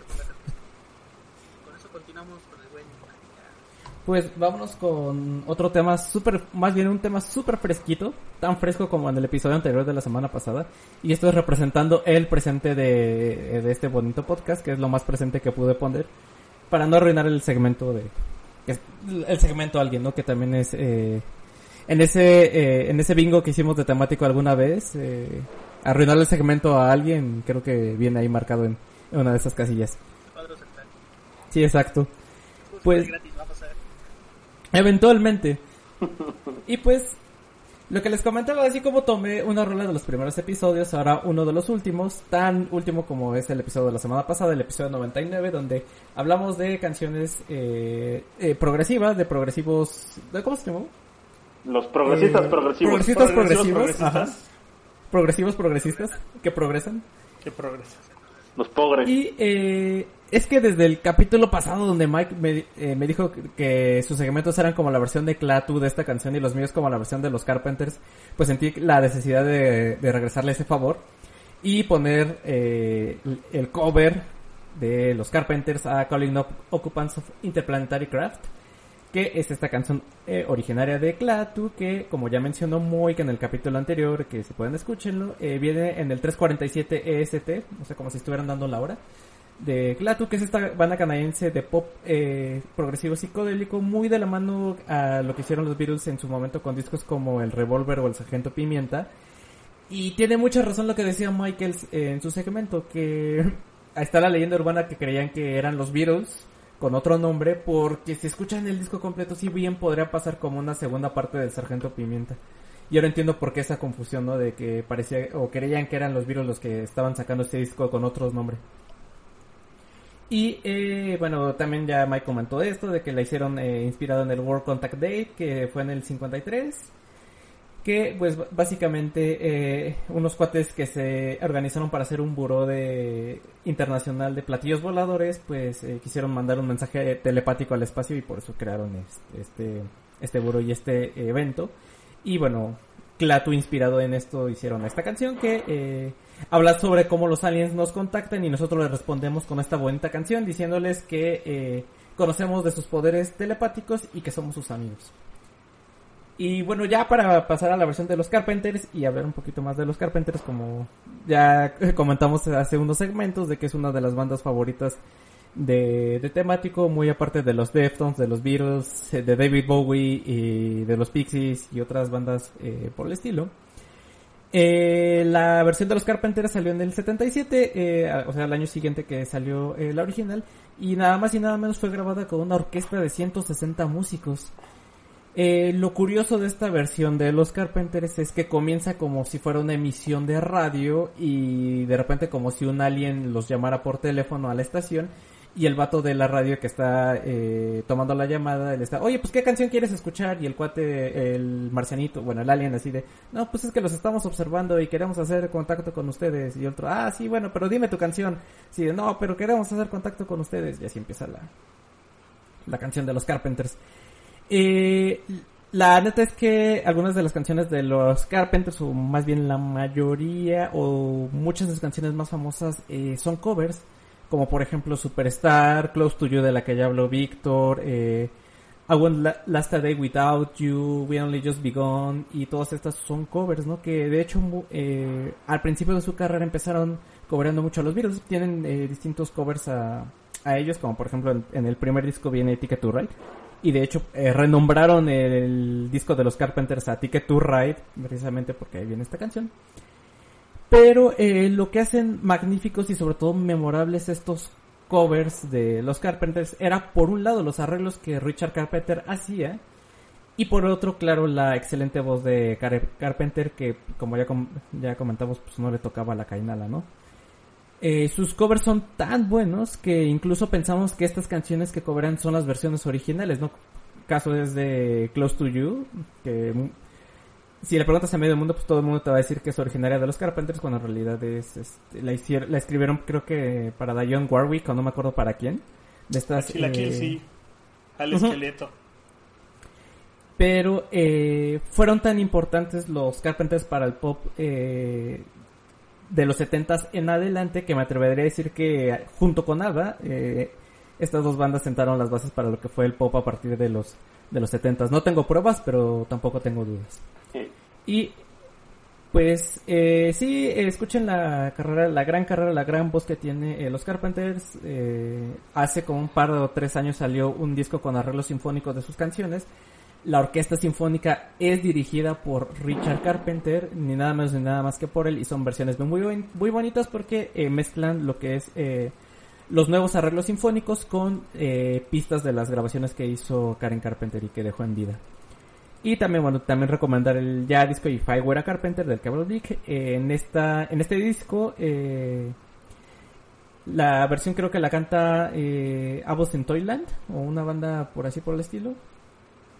Con eso continuamos con el buen Pues vámonos con otro tema súper, más bien un tema súper fresquito, tan fresco como en el episodio anterior de la semana pasada. Y esto es representando el presente de, de este bonito podcast, que es lo más presente que pude poner, para no arruinar el segmento de, el segmento a alguien, ¿no? Que también es, eh, en ese, eh, en ese bingo que hicimos de temático alguna vez, eh, arruinar el segmento a alguien, creo que viene ahí marcado en, en una de esas casillas. Sí, exacto. Pues- de gratis, va a pasar. Eventualmente. Y pues, lo que les comentaba, así como tomé una rola de los primeros episodios, ahora uno de los últimos, tan último como es el episodio de la semana pasada, el episodio 99, donde hablamos de canciones eh, eh, progresivas, de progresivos... ¿de ¿Cómo se llamó? Los progresistas Eh, progresivos. progresistas progresivos, progresistas. ajá. Progresivos progresistas, que progresan. Qué progreso. Los pobres. Y eh, es que desde el capítulo pasado donde Mike me, eh, me dijo que- sus segmentos eran como la versión de Clatu de esta canción y los míos como la versión de los Carpenters, pues sentí la necesidad de, de regresarle ese favor y poner eh, el cover de los Carpenters a Calling Up Occupants of Interplanetary Craft, que es esta canción eh, originaria de Clatu, que como ya mencionó Moik en el capítulo anterior, que si pueden escúchenlo, eh, viene en el 347 EST, o sea, como si estuvieran dando la hora, de Clatu, que es esta banda canadiense de pop eh, progresivo psicodélico, muy de la mano a lo que hicieron los Beatles en su momento con discos como El Revolver o El Sargento Pimienta. Y tiene mucha razón lo que decía Michaels eh, en su segmento, que está la leyenda urbana que creían que eran los Beatles con otro nombre, porque si escuchan el disco completo, sí bien podría pasar como una segunda parte del Sargento Pimienta. Y ahora entiendo por qué esa confusión, ¿no? De que parecía, o creían que eran los Beatles los que estaban sacando este disco con otros nombres. Y eh, bueno, también ya Mike comentó esto, de que la hicieron eh, inspirado en el World Contact Day, que fue en el 53 que pues básicamente eh, unos cuates que se organizaron para hacer un buró de internacional de platillos voladores pues eh, quisieron mandar un mensaje telepático al espacio y por eso crearon este este, este buró y este evento. Y bueno Clatu inspirado en esto hicieron esta canción que eh, habla sobre cómo los aliens nos contactan y nosotros les respondemos con esta bonita canción diciéndoles que eh, conocemos de sus poderes telepáticos y que somos sus amigos. Y bueno, ya para pasar a la versión de los Carpenters y hablar un poquito más de los Carpenters, como ya comentamos hace unos segmentos, de que es una de las bandas favoritas de, temático, muy aparte de los Deftones, de los Beatles, eh, de David Bowie y de los Pixies y otras bandas eh, por el estilo. Eh, la versión de los Carpenters salió en el 77, eh, o sea, el año siguiente que salió eh, la original, y nada más y nada menos fue grabada con una orquesta de 160 músicos. Eh, lo curioso de esta versión de Los Carpenters es que comienza como si fuera una emisión de radio y de repente como si un alien los llamara por teléfono a la estación y el vato de la radio que está eh, tomando la llamada le está, oye, pues qué canción quieres escuchar y el cuate, el marcianito, bueno, el alien así de, no, pues es que los estamos observando y queremos hacer contacto con ustedes y otro, ah, sí, bueno, pero dime tu canción, sí, de, no, pero queremos hacer contacto con ustedes y así empieza la, la canción de Los Carpenters. Eh, la neta es que algunas de las canciones de los Carpenters, o más bien la mayoría, o muchas de las canciones más famosas, eh, son covers. Como por ejemplo Superstar, Close to You de la que ya habló Víctor, eh, I Won't La- Last a Day Without You, We Only Just Begun y todas estas son covers, ¿no? Que de hecho eh, al principio de su carrera empezaron cobrando mucho a los Beatles. Tienen eh, distintos covers a, a ellos, como por ejemplo en, en el primer disco viene Ticket to Ride. Y de hecho eh, renombraron el disco de los Carpenters a Ticket to Ride, precisamente porque ahí viene esta canción. Pero eh, lo que hacen magníficos y sobre todo memorables estos covers de los Carpenters era por un lado los arreglos que Richard Carpenter hacía y por otro claro la excelente voz de Car- Carpenter que como ya, com- ya comentamos pues no le tocaba la cainala, ¿no? Eh, sus covers son tan buenos que incluso pensamos que estas canciones que cobran son las versiones originales, ¿no? Caso es de Close to You, que si le preguntas a medio mundo, pues todo el mundo te va a decir que es originaria de los Carpenters, cuando en realidad es, este, la, hicieron, la escribieron creo que para Dionne Warwick, o no me acuerdo para quién. De estas, eh, sí. Al esqueleto. pero eh, fueron tan importantes los Carpenters para el pop eh, de los 70s en adelante que me atrevería a decir que junto con ABBA eh, estas dos bandas sentaron las bases para lo que fue el pop a partir de los de los 70s. No tengo pruebas, pero tampoco tengo dudas. Sí. Y pues eh, sí, eh, escuchen la carrera, la gran carrera, la gran voz que tiene eh, los Carpenters. Eh, hace como un par o tres años salió un disco con arreglos sinfónicos de sus canciones. La orquesta sinfónica es dirigida por Richard Carpenter, ni nada menos ni nada más que por él, y son versiones muy, muy bonitas porque eh, mezclan lo que es eh, los nuevos arreglos sinfónicos con eh, pistas de las grabaciones que hizo Karen Carpenter y que dejó en vida. Y también, bueno, también recomendar el ya disco If I a Carpenter del Cable Dick. Eh, en esta, en este disco, eh, la versión creo que la canta eh, Abos in Toyland, o una banda por así por el estilo.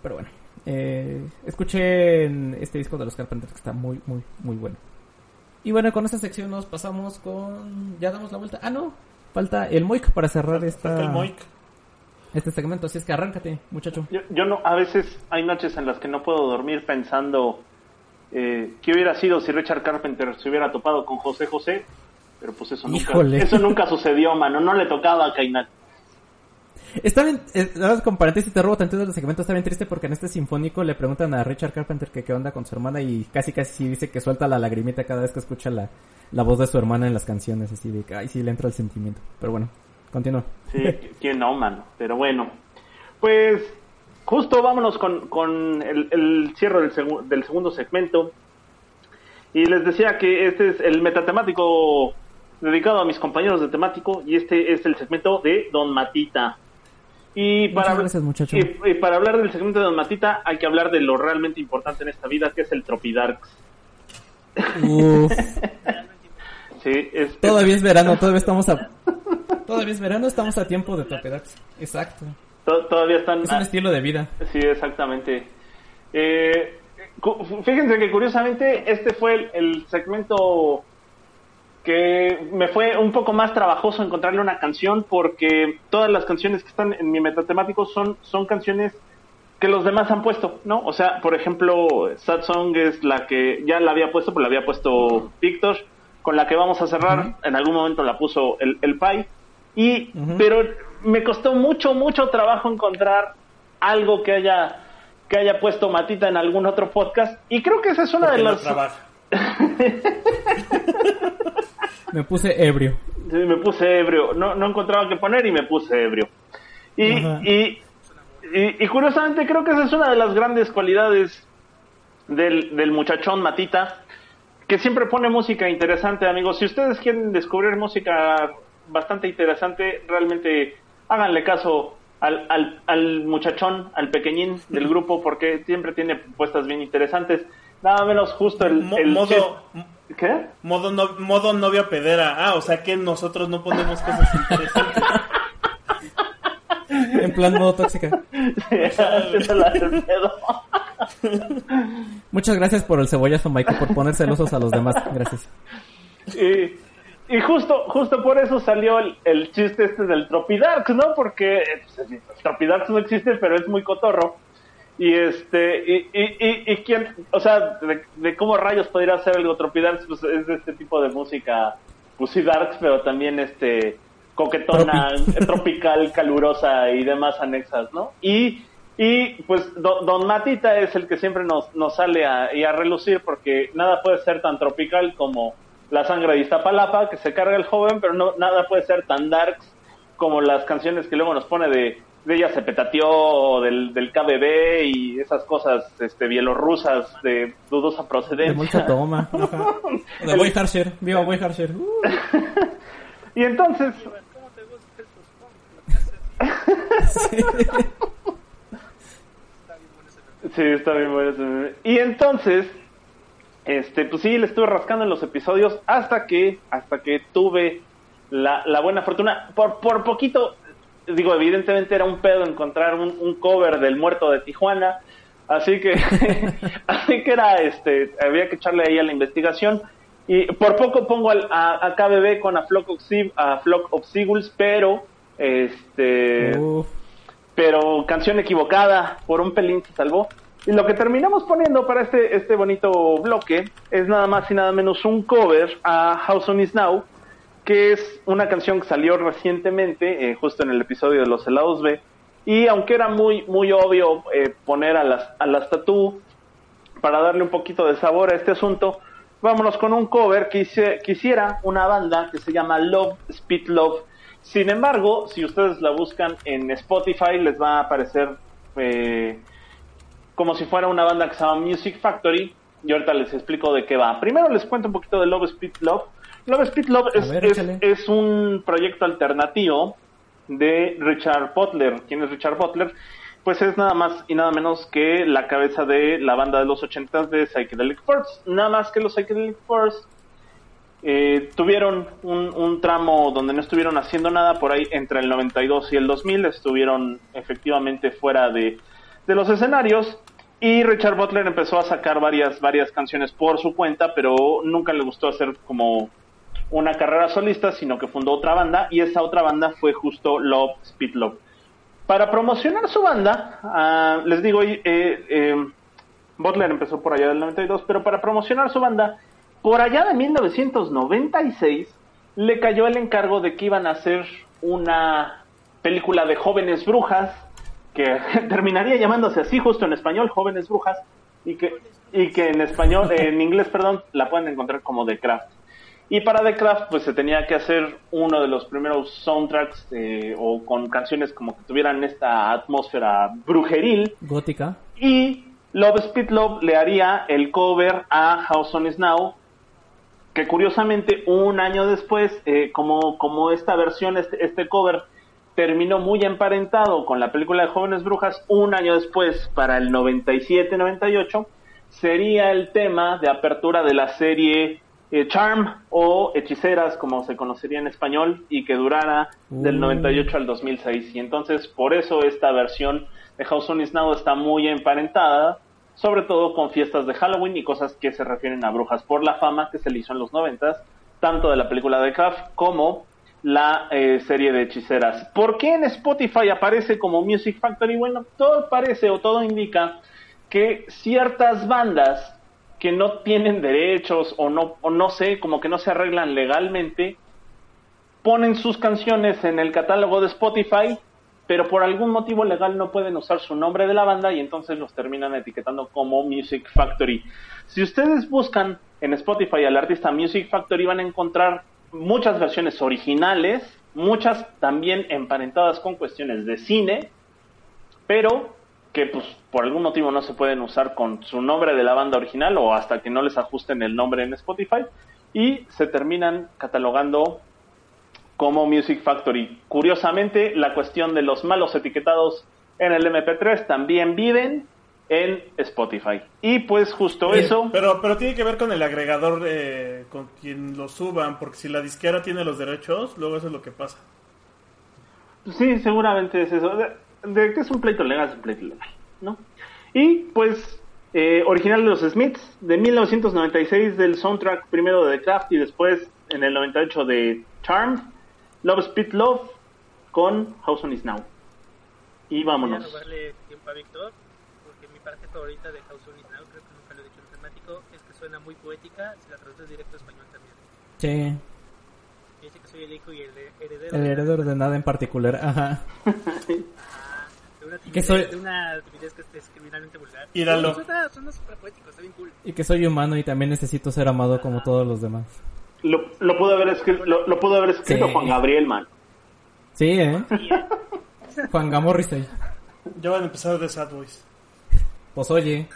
Pero bueno, eh, escuchen este disco de los Carpenters que está muy, muy, muy bueno. Y bueno, con esta sección nos pasamos con... Ya damos la vuelta. Ah, no, falta el Moik para cerrar esta, Falta el Moik. este segmento. Así es que arráncate, muchacho. Yo, yo no, a veces hay noches en las que no puedo dormir pensando eh, qué hubiera sido si Richard Carpenter se hubiera topado con José José, pero pues eso nunca, Híjole. eso nunca sucedió, mano, no le tocaba a Cainat. Está bien, eh, nada más con paréntesis te robo tantito del segmento, está bien triste porque en este sinfónico le preguntan a Richard Carpenter que qué onda con su hermana y casi casi dice que suelta la lagrimita cada vez que escucha la, la voz de su hermana en las canciones, así de que, ay, sí le entra el sentimiento. Pero bueno, continúa. Sí, quién no, mano. Pero bueno, pues justo vámonos con, con el, el cierre del, segu- del segundo segmento. Y les decía que este es el metatemático dedicado a mis compañeros de temático y este es el segmento de Don Matita. Y para, gracias, y- y para hablar del segmento de Don Matita hay que hablar de lo realmente importante en esta vida, que es el Tropidarks. Uf, Sí, es, es- todavía es verano, todavía estamos a... Todavía es verano, estamos a tiempo de Topedax. Exacto. to- todavía están... Es un estilo de vida. Sí, exactamente. Eh, fíjense que curiosamente este fue el, el segmento que me fue un poco más trabajoso encontrarle una canción porque todas las canciones que están en mi metatemático son, son canciones que los demás han puesto, ¿no? O sea, por ejemplo, Sad Song es la que ya la había puesto, pero la había puesto Víctor, con la que vamos a cerrar, en algún momento la puso el, el Pai, y, pero me costó mucho, mucho trabajo encontrar algo que haya que haya puesto Matita en algún otro podcast, y creo que esa es una Porque de no las... trabaja. Me puse ebrio. Sí, me puse ebrio. No, no encontraba qué poner y me puse ebrio. Y, y, y curiosamente creo que esa es una de las grandes cualidades del, del muchachón Matita, que siempre pone música interesante, amigos. Si ustedes quieren descubrir música bastante interesante, realmente háganle caso al, al, al muchachón, al pequeñín del grupo, porque siempre tiene propuestas bien interesantes. Nada menos justo el... Mo- el modo, ¿Qué? modo, no- modo novia pedera. Ah, o sea que nosotros no ponemos cosas interesantes. En plan modo tóxica. Muchas gracias por el cebollazo, Mike, por poner celosos a los demás. Gracias. Y, y justo, justo por eso salió el, el chiste este del Tropidarks, ¿no? Porque eh, pues, el Tropidarks no existe, pero es muy cotorro. Y este, y, y, y, y quién, o sea, de, de cómo rayos podría ser algo Tropidarks, pues es de este tipo de música, pues sí darks, pero también este, coquetona, Tropi. tropical, calurosa y demás anexas, ¿no? Y Y pues do- Don Matita es el que siempre nos, nos sale a, y a relucir porque nada puede ser tan tropical como la sangre de Iztapalapa que se carga el joven, pero no nada puede ser tan darks como las canciones que luego nos pone de ella se petateó del, del KBB y esas cosas este, bielorrusas de dudosa De procedencia. mucha toma. De Boy Harsher. Viva Boy Harsher. Uh. Y entonces, meme. Sí, está bien bueno ese meme. Y entonces, este, pues sí, le estuve rascando en los episodios hasta que, hasta que tuve la, la buena fortuna. Por, por poquito, digo, evidentemente era un pedo encontrar un, un cover del muerto de Tijuana. Así que, así que era, este, había que echarle ahí a la investigación. Y por poco pongo al- a, a KBB con a Flock of, a Flock of Seagulls, pero, este, Uf. pero canción equivocada, por un pelín se salvó. Y lo que terminamos poniendo para este, este bonito bloque es nada más y nada menos un cover a House on Is Now, que es una canción que salió recientemente, eh, justo en el episodio de Los Helados B. Y aunque era muy, muy obvio eh, poner a las, a las tatú para darle un poquito de sabor a este asunto, vámonos con un cover que hice- que hiciera una banda que se llama Love Speed Love. Sin embargo, si ustedes la buscan en Spotify, les va a aparecer eh, como si fuera una banda que se llama Music Factory. Y ahorita les explico de qué va. Primero les cuento un poquito de Love Speed Love. Love Speed Love es, ver, es- échale. es un proyecto alternativo de Richard Butler. ¿Quién es Richard Butler? Pues es nada más y nada menos que la cabeza de la banda de los 80 de Psychedelic Force. Nada más que los Psychedelic Force eh, tuvieron un, un tramo donde no estuvieron haciendo nada por ahí entre el 92 y el 2000. Estuvieron efectivamente fuera de, de los escenarios. Y Richard Butler empezó a sacar varias, varias canciones por su cuenta, pero nunca le gustó hacer como una carrera solista, sino que fundó otra banda y esa otra banda fue justo Love Speed Love. Para promocionar su banda, ah, les digo, eh, eh, Butler empezó por allá del 92, pero para promocionar su banda, por allá de 1996, le cayó el encargo de que iban a hacer una película de jóvenes brujas, que terminaría llamándose así justo en español, jóvenes brujas, y que, y que en español, en inglés, perdón, la pueden encontrar como The Craft. Y para The Craft, pues se tenía que hacer uno de los primeros soundtracks eh, o con canciones como que tuvieran esta atmósfera brujeril. Gótica. Y Love Speed Love le haría el cover a House on Is Now, que curiosamente un año después, eh, como, como esta versión, este, este cover, terminó muy emparentado con la película de Jóvenes Brujas, un año después, para el 97-98, sería el tema de apertura de la serie eh, Charm o Hechiceras, como se conocería en español, y que durara del Mm. 98 al 2006. Y entonces, por eso esta versión de House on Is Now está muy emparentada, sobre todo con fiestas de Halloween y cosas que se refieren a brujas por la fama que se le hizo en los 90, tanto de la película de Craft como la eh, serie de hechiceras. ¿Por qué en Spotify aparece como Music Factory? Bueno, todo parece o todo indica que ciertas bandas que no tienen derechos o no, o no sé, como que no se arreglan legalmente, ponen sus canciones en el catálogo de Spotify, pero por algún motivo legal no pueden usar su nombre de la banda y entonces los terminan etiquetando como Music Factory. Si ustedes buscan en Spotify al artista Music Factory van a encontrar muchas versiones originales, muchas también emparentadas con cuestiones de cine, pero que pues por algún motivo no se pueden usar con su nombre de la banda original o hasta que no les ajusten el nombre en Spotify y se terminan catalogando como Music Factory. Curiosamente, la cuestión de los malos etiquetados en el MP3 también viven en Spotify. Y pues justo eso... Pero, pero tiene que ver con el agregador, eh, con quien lo suban, porque si la disquera tiene los derechos, luego eso es lo que pasa. Sí, seguramente es eso. De, que es un pleito legal, es un pleito legal, ¿no? Y pues, eh, original de los Smiths, de 1996 del soundtrack primero de The Craft y después en el 98 de Charmed, Love Speed Love con House on Is Now. Y Voy a vámonos. robarle tiempo a Víctor, porque mi parte favorita de House on Is Now, creo que nunca lo he dicho en temático, es que suena muy poética si la traduces directo a español también. Sí. Dice que soy el hijo y el heredero. El de- heredero de nada en particular. Ajá. Una timidez, soy- de una timidez que es criminalmente vulgar. Íralo. Suena, suena súper poético, está bien cool. Y que soy humano y también necesito ser amado como todos los demás. Lo, lo pudo haber escrito, lo, lo pudo haber escrito Sí. Juan Gabriel, man. Sí, ¿eh? Juan Gamorrisey. Ya van a empezar de Sad Boys. Pues oye.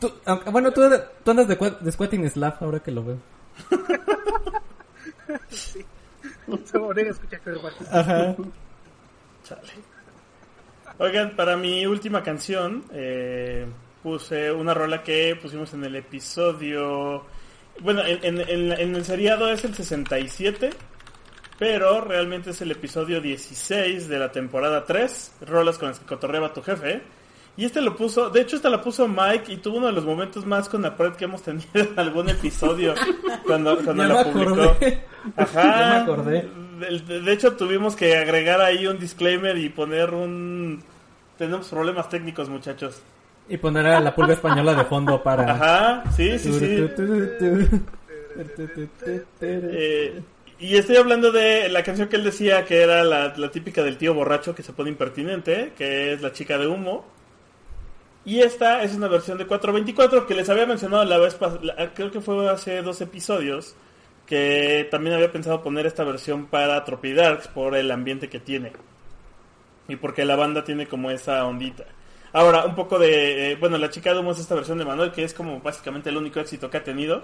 Tú, bueno, tú, tú andas de, de Squatting Slav ahora que lo veo. Sí. Se. Ajá. Chale. Oigan, para mi última canción eh, puse una rola que pusimos en el episodio... Bueno, en, en- en- en el seriado es el 67, pero realmente es el episodio 16 de la temporada 3, rolas con las que cotorreaba tu jefe. Y este lo puso, de hecho esta la puso Mike y tuvo uno de los momentos más con la que hemos tenido en algún episodio cuando, cuando la publicó. acordé. Ajá. Ya me acordé. De hecho, tuvimos que agregar ahí un disclaimer y poner un. Tenemos problemas técnicos, muchachos. Y poner a la pulga española de fondo para... Ajá, sí, sí, sí. Eh, y estoy hablando de la canción que él decía que era la, la típica del tío borracho que se pone impertinente, que es La chica de humo. Y esta es una versión de 424 que les había mencionado la vez pasada, creo que fue hace dos episodios, que también había pensado poner esta versión para Tropidarks por el ambiente que tiene. Y porque la banda tiene como esa ondita. Ahora, un poco de... eh, bueno, La chica de humo es esta versión de Manuel, que es como básicamente el único éxito que ha tenido.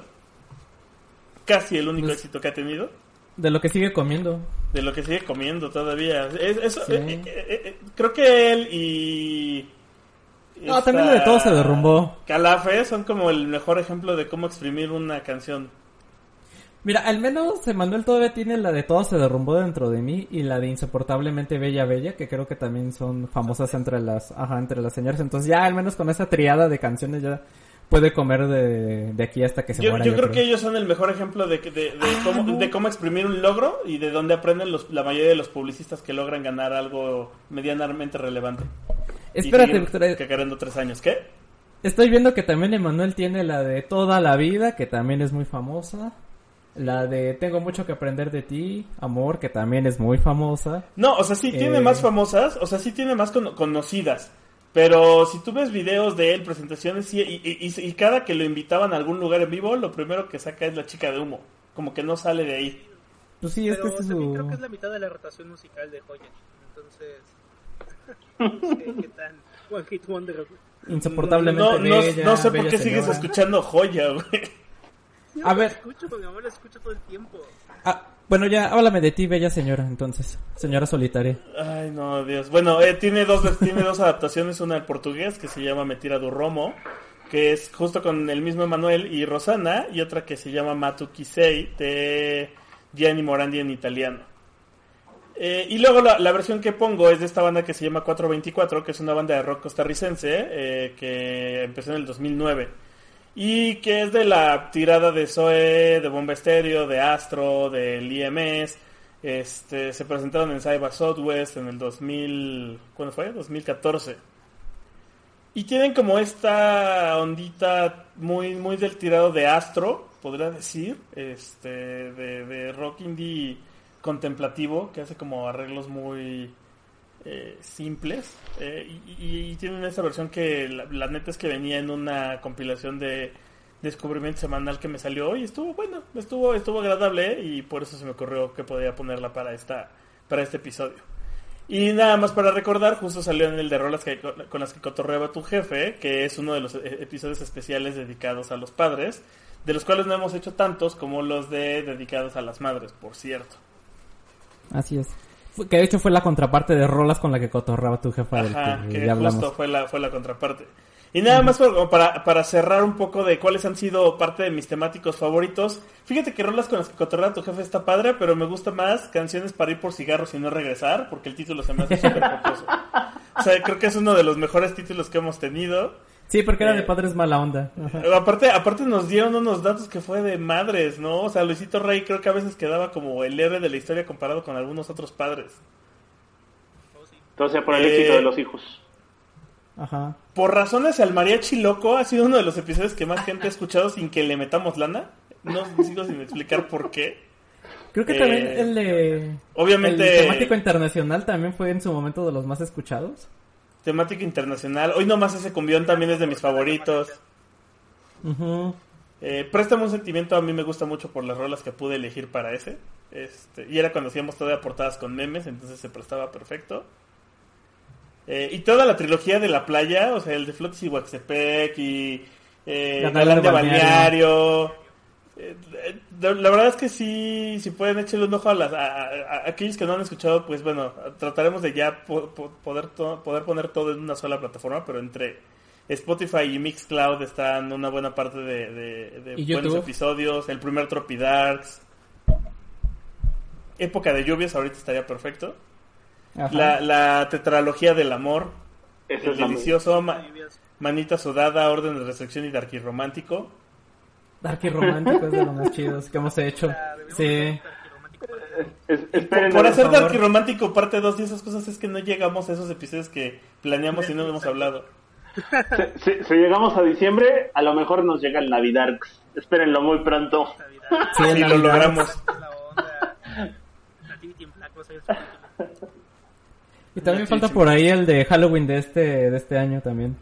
Casi el único Pues- éxito que ha tenido. De lo que sigue comiendo. De lo que sigue comiendo todavía. Es, eso, Sí. eh, eh, creo que él y... No, también lo de todo se derrumbó. Calafe son como el mejor ejemplo de cómo exprimir una canción. Mira, al menos Emanuel todavía tiene la de Todo se derrumbó dentro de mí y la de Insoportablemente Bella Bella, que creo que también son famosas entre las, ajá, entre las señoras. Entonces ya al menos con esa triada de canciones ya puede comer de, de aquí hasta que se Yo, muera. yo creo que ellos son el mejor ejemplo de, que- de, de Ah, cómo, no. de cómo exprimir un logro y de dónde aprenden los, la mayoría de los publicistas que logran ganar algo medianamente relevante. Espérate, Victoria, cacareando tres años. ¿Qué? Estoy viendo que también Emanuel tiene la de Toda la vida, que también es muy famosa. La de Tengo mucho que aprender de ti, Amor, que también es muy famosa. No, o sea, sí tiene Eh. más famosas, o sea, sí tiene más cono- conocidas. Pero si tú ves videos de él, presentaciones, sí, y, y- y- y cada que lo invitaban a algún lugar en vivo, lo primero que saca es la chica de humo. Como que no sale de ahí. Pues sí, este Pero es también creo que es su... la mitad de la rotación musical de Joya. Entonces, qué tan One Hit Wonder. güey. Insoportablemente no, no, bella, no sé por qué sigues señora. escuchando joya, güey. Yo A lo ver. escucho, mi mamá lo escucha todo el tiempo. Ah, bueno, ya, háblame de ti, bella señora, entonces. Señora solitaria. Ay, no, Dios. Bueno, eh, tiene dos tiene dos adaptaciones, una en portugués que se llama Metira do Romo, que es justo con el mismo Emanuel y Rosana, y otra que se llama Matu Kisei de Gianni Morandi en italiano. Eh, y luego la, la versión que pongo es de esta banda que se llama 424, que es una banda de rock costarricense eh, que empezó en el 2009. Y que es de la tirada de Zoe, de Bomba Estéreo, de Astro, del IMS. Este, se presentaron en Cyber Southwest en el 2000, ¿cuándo fue? 2014. Y tienen como esta ondita muy, muy del tirado de Astro, podría decir, este, de, de rock indie contemplativo, que hace como arreglos muy eh, simples. eh, y, y- tienen esta versión que la, neta es que venía en una compilación de descubrimiento semanal que me salió y estuvo bueno, estuvo, estuvo agradable eh, y por eso se me ocurrió que podía ponerla para esta, para este episodio. Y nada más para recordar, justo salió en el de rolas que, con las que cotorreaba tu jefe, que es uno de los eh, episodios especiales dedicados a los padres, de los cuales no hemos hecho tantos como los de dedicados a las madres, por cierto. Así es. Que de hecho fue la contraparte de rolas con la que cotorraba tu jefa del Ajá, que que ya hablamos. justo fue la, fue la contraparte. Y nada más para, para cerrar un poco de cuáles han sido parte de mis temáticos favoritos. Fíjate que rolas con las que cotorrea tu jefe está padre, pero me gusta más canciones para ir por cigarros y no regresar, porque el título se me hace súper. O sea, creo que es uno de los mejores títulos que hemos tenido. Sí, porque era Eh, de padres mala onda. Ajá. Aparte, aparte nos dieron unos datos que fue de madres, ¿no? O sea, Luisito Rey creo que a veces quedaba como el héroe de la historia comparado con algunos otros padres. Entonces, por el Eh, éxito de los hijos. Ajá. Por razones al mariachi loco ha sido uno de los episodios que más gente ha escuchado sin que le metamos lana. No sigo sin explicar por qué. Creo que Eh, también el de... obviamente- El temático internacional también fue en su momento de los más escuchados. Temática internacional. Hoy nomás ese cumbión también es de mis favoritos. Eh, Préstame un sentimiento a mí me gusta mucho por las rolas que pude elegir para ese. Este, y era cuando hacíamos todavía portadas con memes, entonces se prestaba perfecto. Eh, y toda la trilogía de la playa, o sea, el de Flotis y Huaxtepec y eh, Galán de Balneario. La verdad es que sí, si pueden echarle un ojo a, las, a, a- a aquellos que no han escuchado, pues bueno, trataremos de ya po- po- poder, to- poder poner todo en una sola plataforma, pero entre Spotify y Mixcloud están una buena parte de, de- de ¿Y buenos YouTube? episodios. El primer Tropidarks. Época de lluvias, ahorita estaría perfecto. La, la tetralogía del amor. Esa el delicioso, ma-. Manita Sudada, Orden de Restricción y Darky Romántico. Dark y romántico es de lo más chidos que hemos hecho. Ah, debemos Sí. Es- esperen, Por hacer favor. Darky Romántico parte 2 y esas cosas es que no llegamos a esos episodios que planeamos y no hemos hablado. si, si- si llegamos a diciembre, a lo mejor nos llega el Navidarks. Espérenlo muy pronto. Navidad. Sí, lo Navidad. logramos. Y también Sí, falta sí. por ahí el de Halloween de este, de este año también.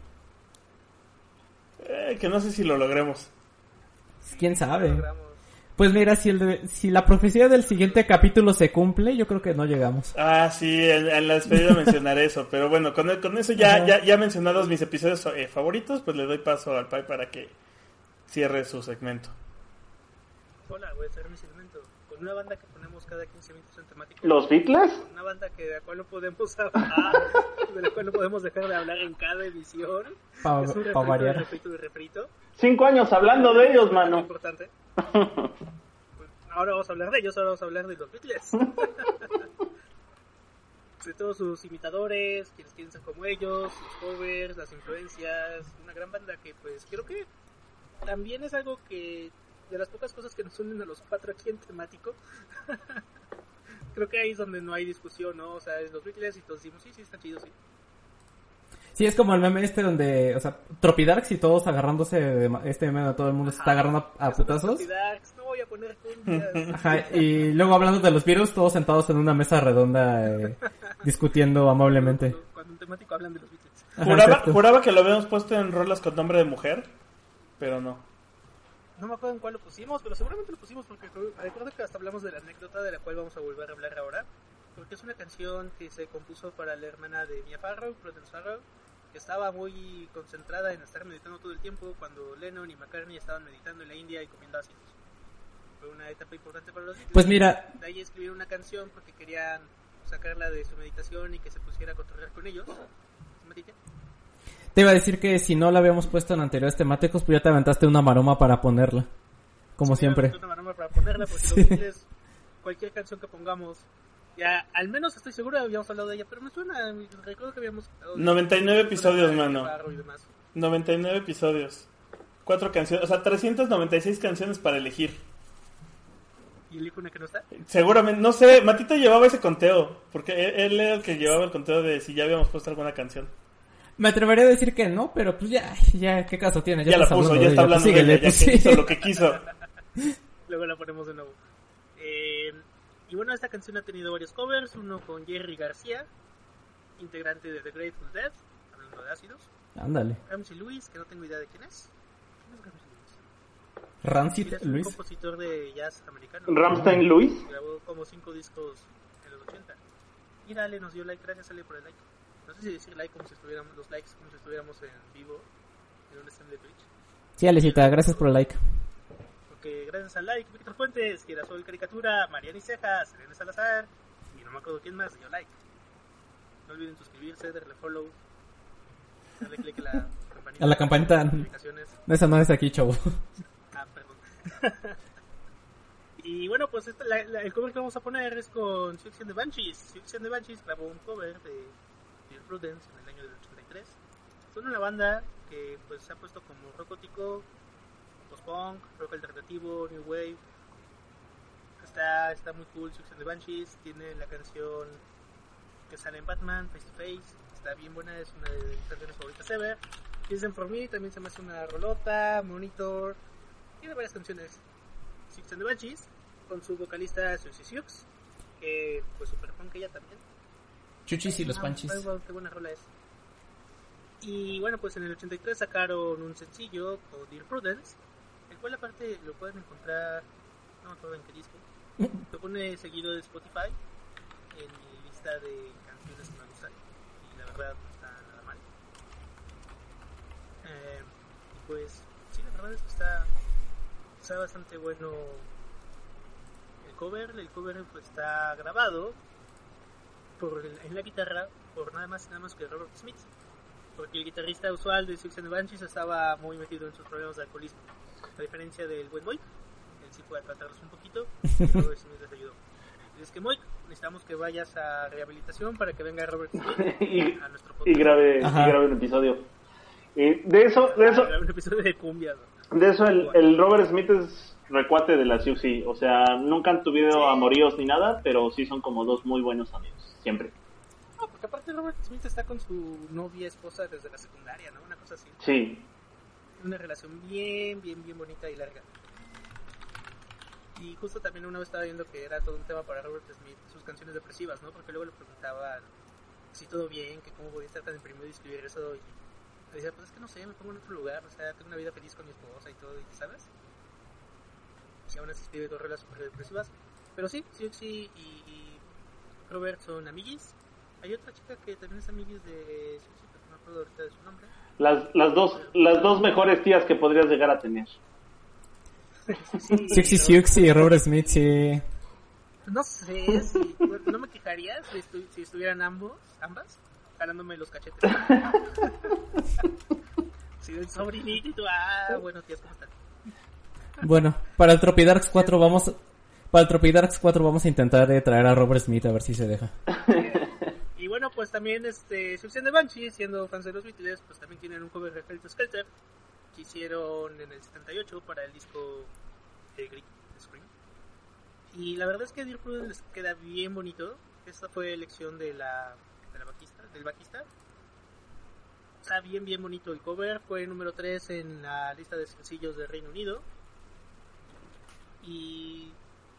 Eh, que no sé si lo logremos. ¿Quién sabe? Pues mira, si, el de- si la profecía del siguiente capítulo se cumple, yo creo que no llegamos. Ah, sí, en, en la despedida mencionaré eso. Pero bueno, con, con eso ya, Ajá. ya, ya mencionados mis episodios eh, favoritos, pues le doy paso al Pai para que cierre su segmento. Hola, voy a hacer mi segmento. Con una banda que ponemos cada 15 minutos ¿Los Beatles? Una banda que de la cual no podemos hablar, de la cual no podemos dejar de hablar en cada edición. Pa- es un pa refrito, de variar. refrito, de refrito. Cinco años hablando de ellos, mano. importante. Ahora vamos a hablar de ellos, ahora vamos a hablar de los Beatles. de todos sus imitadores, quienes quieren ser como ellos, sus covers, las influencias, una gran banda que pues creo que también es algo que de las pocas cosas que nos unen a los cuatro aquí en temático. creo que ahí es donde no hay discusión, ¿no? O sea, es los Beatles y todos decimos, sí, sí, está chido, sí. Sí, es como el meme este donde, o sea, Tropidarks y todos agarrándose de ma- este meme donde todo el mundo se está agarrando a, putazos. No voy a poner cumbias. Ajá, y luego hablando de los virus, todos sentados en una mesa redonda eh, discutiendo amablemente. Cuando, cuando en temático hablan de los Beatles. Ajá, Juraba, juraba que lo habíamos puesto en rolas con nombre de mujer, pero no. No me acuerdo en cuál lo pusimos, pero seguramente lo pusimos porque recuerdo que hasta hablamos de la anécdota de la cual vamos a volver a hablar ahora. Porque es una canción que se compuso para la hermana de Mia Farrow, Prudence Farrow, que estaba muy concentrada en estar meditando todo el tiempo cuando Lennon y McCartney estaban meditando en la India y comiendo ácidos. Fue una etapa importante para los Beatles. Pues mira, De ahí escribieron una canción porque querían sacarla de su meditación y que se pusiera a cotorrear con ellos. Matite. Te iba a decir que si no la habíamos puesto en anteriores temáticos, pues ya te aventaste una maroma para ponerla. Como Sí, siempre. una maroma para ponerla porque Sí. los Beatles, cualquier canción que pongamos, ya al menos estoy seguro habíamos hablado de ella, pero me suena, recuerdo que habíamos... hablado de- 99 episodios, mano. Farrow y demás. 99 episodios. Cuatro canciones, o sea, 396 canciones para elegir. ¿Y el icono que no está? Seguramente, no sé, Matita llevaba ese conteo, porque él, él era el que llevaba el conteo de si ya habíamos puesto alguna canción. Me atrevería a decir que no, pero pues ya, ya, ¿qué caso tiene? Ya, la estás puso, hablando ya está ella, pues hablando de síguele, ella, ya pues sí. hizo lo que quiso. Luego la ponemos de nuevo. Eh, y bueno, esta canción ha tenido varios covers, uno con Jerry García, integrante de The Grateful Dead, hablando de ácidos. Ándale. Ramsey Lewis, que no tengo idea de quién es. ¿Quién es Ramsey Lewis? Un Luis. compositor de jazz americano. Ramstein Luis. Grabó como cinco discos en los 80. Y dale, nos dio like, gracias Ale por el like. No sé si decir like como si estuviéramos, los likes como si estuviéramos en vivo en un stream de Twitch. Sí, Alecita, gracias por el like. Porque gracias al like, Víctor Fuentes, Girasol Caricatura, Mariana Cejas, Elena Salazar y no me acuerdo quién más dio like. No olviden suscribirse, darle follow, darle click a la campanita. A la campanita. notificaciones. Esa no es aquí, chavo. Ah, perdón. y bueno, pues esta- la- la- el cover que vamos a poner es con and the Banshees. And the Banshees grabó un cover de Prudence en el año del 83. Son una banda que pues se ha puesto como rock gótico, post-punk, rock alternativo, new wave. Está, está muy cool Six and the Banshees. Tiene la canción que sale en Batman, Face to Face. Está bien buena, es una de mis canciones favoritas ever. Listen for Me también se me hace una rolota, Monitor. Tiene varias canciones. Six and the Banshees, con su vocalista Susie Sioux, que pues super punk ella también. Chuchis y los Ah, panchis. qué buena rola es. Y bueno, pues en el 83 sacaron un sencillo con Dear Prudence, el cual aparte lo pueden encontrar, no me acuerdo en qué disco, lo pone seguido de Spotify en mi lista de canciones que me gustan y la verdad no está nada mal. Eh, y pues sí, la verdad es que está, está bastante bueno el cover, el cover pues está grabado por el- en la guitarra por nada más y nada más que Robert Smith porque el guitarrista usual de Six and Banshees estaba muy metido en sus problemas de alcoholismo a diferencia del buen Moik él sí puede tratarlos un poquito y Robert Smith les ayudó y es que Moik necesitamos que vayas a rehabilitación para que venga Robert Smith y, a nuestro y podcast grabe, Ajá. y grabe un episodio. Eh, de eso, de eso, Para un episodio de cumbia ¿no? de eso el, el Robert Smith es recuate de la Siouxsie. O sea, nunca han tenido amoríos ni nada, pero sí son como dos muy buenos amigos. Siempre. No, porque aparte Robert Smith está con su novia esposa desde la secundaria, ¿no? Una cosa así. Sí. Una relación bien, bien, bien bonita y larga. Y justo también una vez estaba viendo que era todo un tema para Robert Smith, sus canciones depresivas, ¿no? Porque luego le preguntaban si todo bien, que cómo podía estar tan deprimido y escribir eso. Y le decía, pues es que no sé, me pongo en otro lugar, o sea, tengo una vida feliz con mi esposa y todo, y ¿sabes? Y aún así escribe dos rolas super depresivas. Pero sí, sí, sí, y, y Robert son amiguis. Hay otra chica que también es amiguis de... Pero no me acuerdo ahorita de su nombre. Las, las, dos, las dos mejores tías que podrías llegar a tener. Sí, Sexy Robert- Siux y Robert Smith, sí. No sé, si, no me quejaría si, estu- si estuvieran ambos, ambas, jalándome los cachetes. si el sobrinito y tú, ah, bueno, tías, ¿cómo están? Bueno, para el Tropidarks 4 vamos... Para el Tropidarks 4 vamos a intentar eh, traer a Robert Smith a ver si se deja. Y bueno, pues también, este, Suicide de Banshee, siendo fans de los Beatles, pues también tienen un cover de Helter Skelter, que hicieron en el 78 para el disco de Greek Scream. Y la verdad es que Dear Prudence les queda bien bonito. Esta fue elección de la, de la bajista, del bajista. Está bien, bien bonito el cover. Fue número 3 en la lista de sencillos de Reino Unido. Y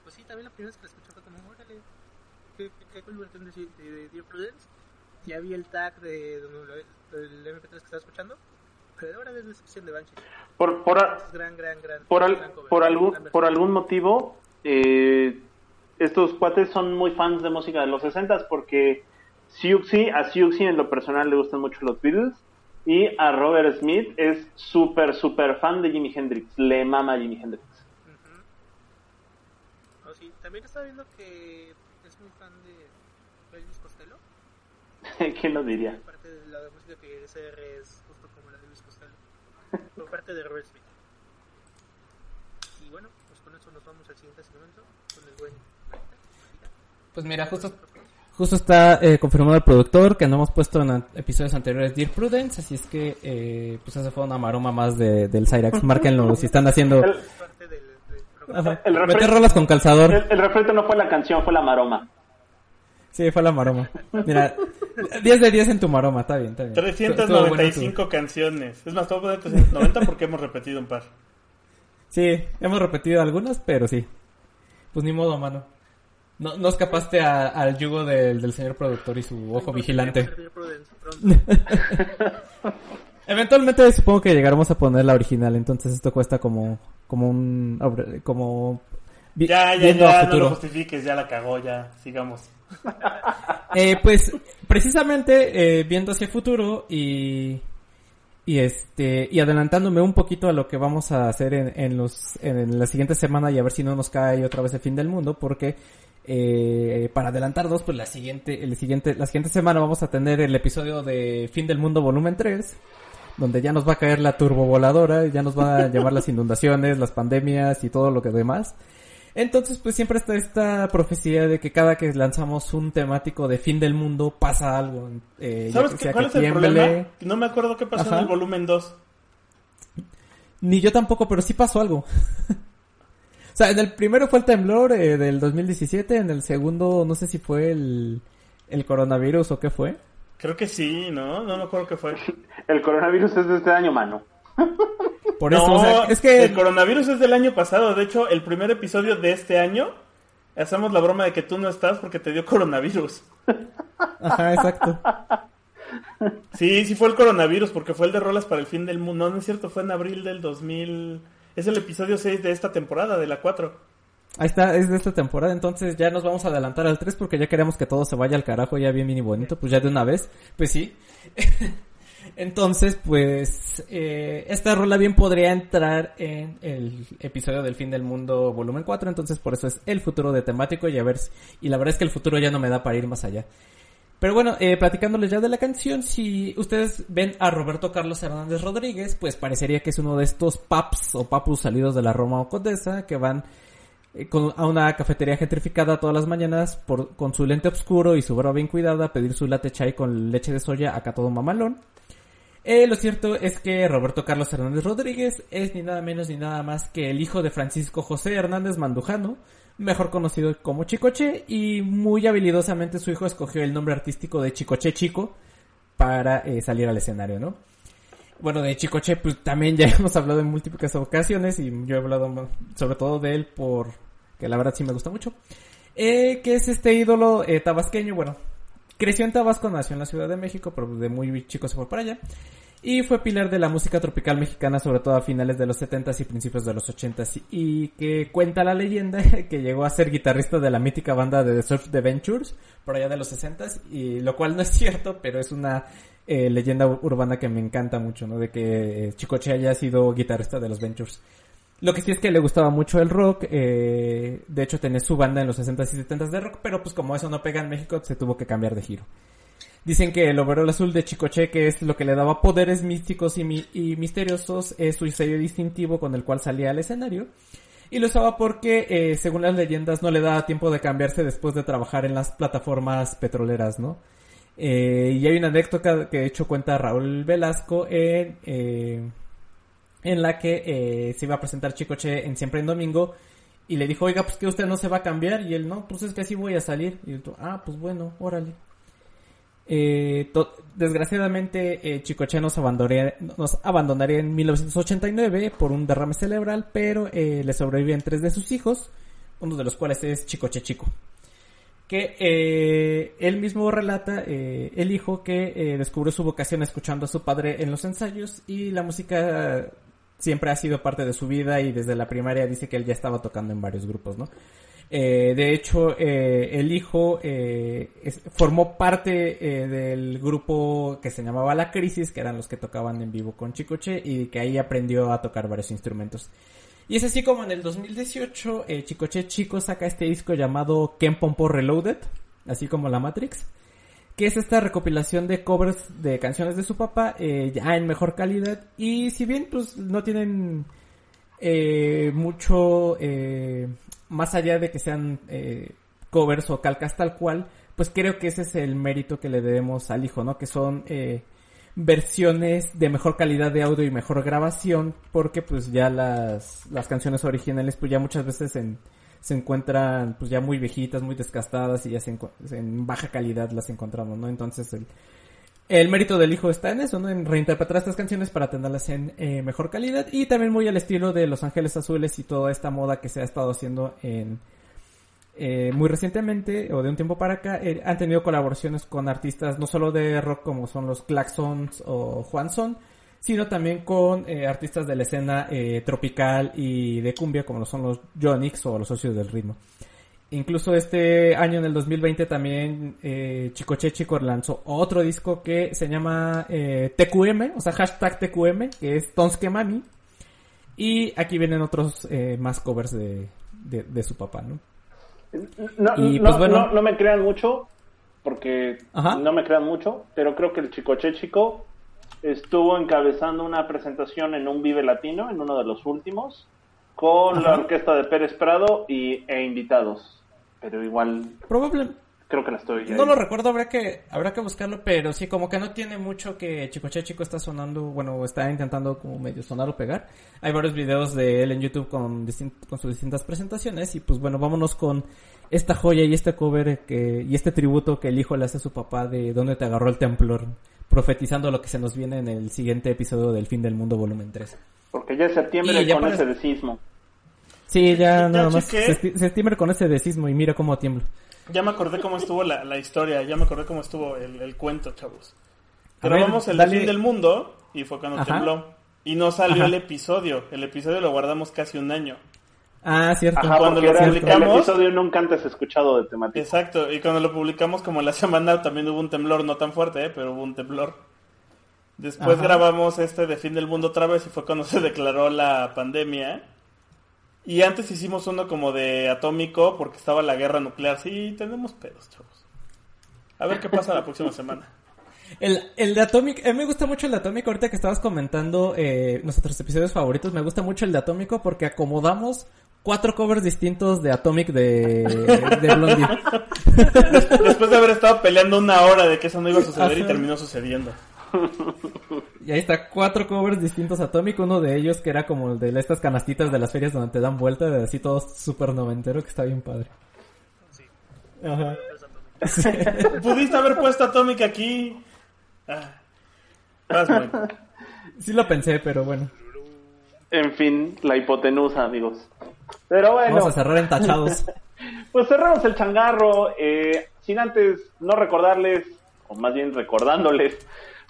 pues sí, también la primera vez que la escuché fue como, órale, qué, qué, qué de, de, de Dear Prudence. Ya vi el tag de, de- del MP3 que estaba escuchando. Pero ahora es la sección de Banshee. Por, por, a- gran, gran, gran. por, al- gran cover, por, gran algún, versión. por algún motivo, eh, estos cuates son muy fans de música de los 60 porque Siouxsie, a Siouxsie en lo personal le gustan mucho los Beatles y a Robert Smith es súper, súper fan de Jimi Hendrix. Le mama a Jimi Hendrix. Sí. También estaba viendo que es muy fan de Elvis Costello. ¿Quién lo diría? Parte de la música que SR es justo como la de Elvis Costello. Por parte de Robert Smith. Y bueno, pues con eso nos vamos al siguiente segmento con el buen. Pues mira, justo, justo está eh, confirmado el productor que no hemos puesto en an- episodios anteriores Dear Prudence, así es que eh, pues esa fue una maroma más de, del Cyrax. Márquenlo si están haciendo... Parte del. Ajá. el Meter refren- rolas con calzador. el, el refrito no fue la canción, fue la maroma. Sí, fue la maroma. Mira, 10 de 10 en tu maroma, está bien, está bien. Estuvo bueno tu- 395 canciones. Es más, te voy a poner 390 porque hemos repetido un par. Sí, hemos repetido algunas, pero sí. Pues ni modo, mano. No, no escapaste a- al yugo del, del señor productor y su ojo vigilante. Eventualmente supongo que llegaremos a poner la original, entonces esto cuesta como como un como Ya, ya, ya, no lo justifiques, ya la cagó, ya, sigamos. Eh, pues precisamente eh, viendo hacia el futuro y y este y adelantándome un poquito a lo que vamos a hacer en, en los en la siguiente semana y a ver si no nos cae otra vez el fin del mundo porque eh, para adelantar dos pues la siguiente el siguiente la siguiente semana vamos a tener el episodio de fin del mundo volumen 3 donde ya nos va a caer la turbovoladora, ya nos va a llevar las inundaciones, las pandemias y todo lo que demás. Entonces, pues siempre está esta profecía de que cada que lanzamos un temático de fin del mundo pasa algo. Eh, ¿Sabes que sea cuál que es el tiemble. problema? No me acuerdo qué pasó Ajá. en el volumen 2. Ni yo tampoco, pero sí pasó algo. o sea, en el primero fue el temblor eh, del 2017, en el segundo no sé si fue el, el coronavirus o qué fue. Creo que sí, ¿no? No me acuerdo qué fue. El coronavirus es de este año, mano. Por no, eso, o sea, es que... el coronavirus es del año pasado. De hecho, el primer episodio de este año hacemos la broma de que tú no estás porque te dio coronavirus. Ajá, exacto. Sí, sí fue el coronavirus, porque fue el de rolas para el fin del mundo. No, no es cierto, fue en abril del 2000. Es el episodio 6 de esta temporada, de la 4. Ahí está, es de esta temporada, entonces ya nos vamos a adelantar al 3 porque ya queremos que todo se vaya al carajo ya bien, bien y bonito, pues ya de una vez, pues sí. entonces, pues, eh, esta rola bien podría entrar en el episodio del fin del mundo volumen 4, entonces por eso es el futuro de temático y a ver, si- y la verdad es que el futuro ya no me da para ir más allá. Pero bueno, eh, platicándoles ya de la canción, si ustedes ven a Roberto Carlos Hernández Rodríguez, pues parecería que es uno de estos paps o papus salidos de la Roma o Condesa que van con- a una cafetería gentrificada todas las mañanas por, con su lente oscuro y su barba bien cuidada a pedir su latte chai con leche de soya acá todo mamalón. Eh, lo cierto es que Roberto Carlos Hernández Rodríguez es ni nada menos ni nada más que el hijo de Francisco José Hernández Mandujano, mejor conocido como Chicoche, y muy habilidosamente su hijo escogió el nombre artístico de Chicoche Chico para eh, salir al escenario, ¿no? Bueno, de Chicoche, pues también ya hemos hablado en múltiples ocasiones y yo he hablado sobre todo de él por que la verdad sí me gusta mucho. Eh, que es este ídolo eh, tabasqueño, bueno, creció en Tabasco, nació en la Ciudad de México, pero de muy chico se fue para allá. Y fue pilar de la música tropical mexicana, sobre todo a finales de los 70s y principios de los 80s. Y que cuenta la leyenda que llegó a ser guitarrista de la mítica banda de The Surf The Ventures, por allá de los 60s. Y lo cual no es cierto, pero es una eh, leyenda urbana que me encanta mucho, ¿no? De que eh, Chicoche haya sido guitarrista de los Ventures. Lo que sí es que le gustaba mucho el rock, eh, de hecho tenía su banda en los 60s y 70s de rock, pero pues como eso no pega en México, se tuvo que cambiar de giro. Dicen que el overol azul de Chicoche, que es lo que le daba poderes místicos y, mi- y misteriosos, es su sello distintivo con el cual salía al escenario. Y lo usaba porque, eh, según las leyendas, no le daba tiempo de cambiarse después de trabajar en las plataformas petroleras, ¿no? Eh, y hay una anécdota que de hecho cuenta Raúl Velasco en, eh, en la que eh, se iba a presentar Chicoche en Siempre en Domingo y le dijo, oiga, pues que usted no se va a cambiar y él, no, pues es que así voy a salir. Y él, ah, pues bueno, órale. Eh, desgraciadamente, eh, Chicoche nos abandonaría, nos abandonaría en 1989 por un derrame cerebral, pero eh, le sobreviven tres de sus hijos, uno de los cuales es Chicoche Chico. Que eh, él mismo relata, eh, el hijo, que eh, descubrió su vocación escuchando a su padre en los ensayos y la música siempre ha sido parte de su vida y desde la primaria dice que él ya estaba tocando en varios grupos, ¿no? Eh, de hecho, eh, el hijo eh, formó parte eh, del grupo que se llamaba La Crisis, que eran los que tocaban en vivo con Chicoche y que ahí aprendió a tocar varios instrumentos. Y es así como en el 2018 eh, Chicoche Chico saca este disco llamado Ken Pompo Reloaded, así como la Matrix, que es esta recopilación de covers de canciones de su papá, ya en mejor calidad. Y si bien pues no tienen mucho más allá de que sean eh, covers o calcas tal cual, pues creo que ese es el mérito que le debemos al hijo, ¿no? Que son eh, versiones de mejor calidad de audio y mejor grabación, porque pues ya las, las canciones originales pues ya muchas veces en, se encuentran pues ya muy viejitas, muy desgastadas y ya se en baja calidad las encontramos, ¿no? Entonces el, el mérito del hijo está en eso, ¿no? En reinterpretar estas canciones para tenerlas en eh, mejor calidad y también muy al estilo de Los Ángeles Azules y toda esta moda que se ha estado haciendo en eh, muy recientemente o de un tiempo para acá eh, han tenido colaboraciones con artistas no solo de rock como son los Claxons o Juan Son, sino también con eh, artistas de la escena eh, tropical y de cumbia como lo son los Jonix o los socios del ritmo. Incluso este año en el 2020 también eh, Chicoche Chico lanzó otro disco que se llama eh, TQM, o sea, hashtag TQM, que es Tonske Mami. Y aquí vienen otros eh, más covers de, de, de su papá, ¿no? No, Y, no, pues, bueno. no, no me crean mucho, porque Ajá. no me crean mucho, pero creo que el Chicoche Chico estuvo encabezando una presentación en un Vive Latino, en uno de los últimos, con la orquesta de Pérez Prado y, e invitados. Pero igual Probable, creo que la estoy... no lo recuerdo, habrá que, habrá que buscarlo, pero sí, como que no tiene mucho que Chicoche Chico está sonando, bueno, está intentando como medio sonar o pegar. Hay varios videos de él en YouTube con, con sus distintas presentaciones y pues bueno, vámonos con esta joya y este cover que, y este tributo que el hijo le hace a su papá de Dónde te agarró el temblor, profetizando lo que se nos viene en el siguiente episodio del Fin del Mundo volumen 3. Porque ya es septiembre Y ya con ese de sismo. Sí, ya Ya nada más chequé. se, se estima con ese de sismo y mira cómo tiembla. Ya me acordé cómo estuvo la, la historia, ya me acordé cómo estuvo el, el cuento, chavos. A ver, Grabamos el dale- fin del mundo y fue cuando Ajá. tembló. Y no salió Ajá. el episodio. El episodio lo guardamos casi un año. Ah, cierto. Ajá, cuando lo publicamos- el episodio nunca antes escuchado de temática. Exacto, y cuando lo publicamos como la semana también hubo un temblor, no tan fuerte, ¿eh? pero hubo un temblor. Después Ajá. grabamos este de fin del mundo otra vez y fue cuando se declaró la pandemia. Y antes hicimos uno como de atómico porque estaba la guerra nuclear. Sí, tenemos pedos, chavos. A ver qué pasa la próxima semana. El, el de Atomic, a mí me gusta mucho el de Atomic ahorita que estabas comentando eh, nuestros episodios favoritos. Me gusta mucho el de Atómico porque acomodamos cuatro covers distintos de Atomic de, de Blondie. Después de haber estado peleando una hora de que eso no iba a suceder y terminó sucediendo. Y ahí está, cuatro covers distintos a Atomic. Uno de ellos que era como el de estas canastitas de las ferias donde te dan vuelta, de así todo súper noventero, que está bien padre. Sí. Ajá. Atomic. Pudiste haber puesto Atomic aquí. Ah. Sí lo pensé, pero bueno. En fin, la hipotenusa, amigos. Pero bueno, Vamos a cerrar en tachados. pues cerramos el changarro. eh, sin antes no recordarles, o más bien recordándoles,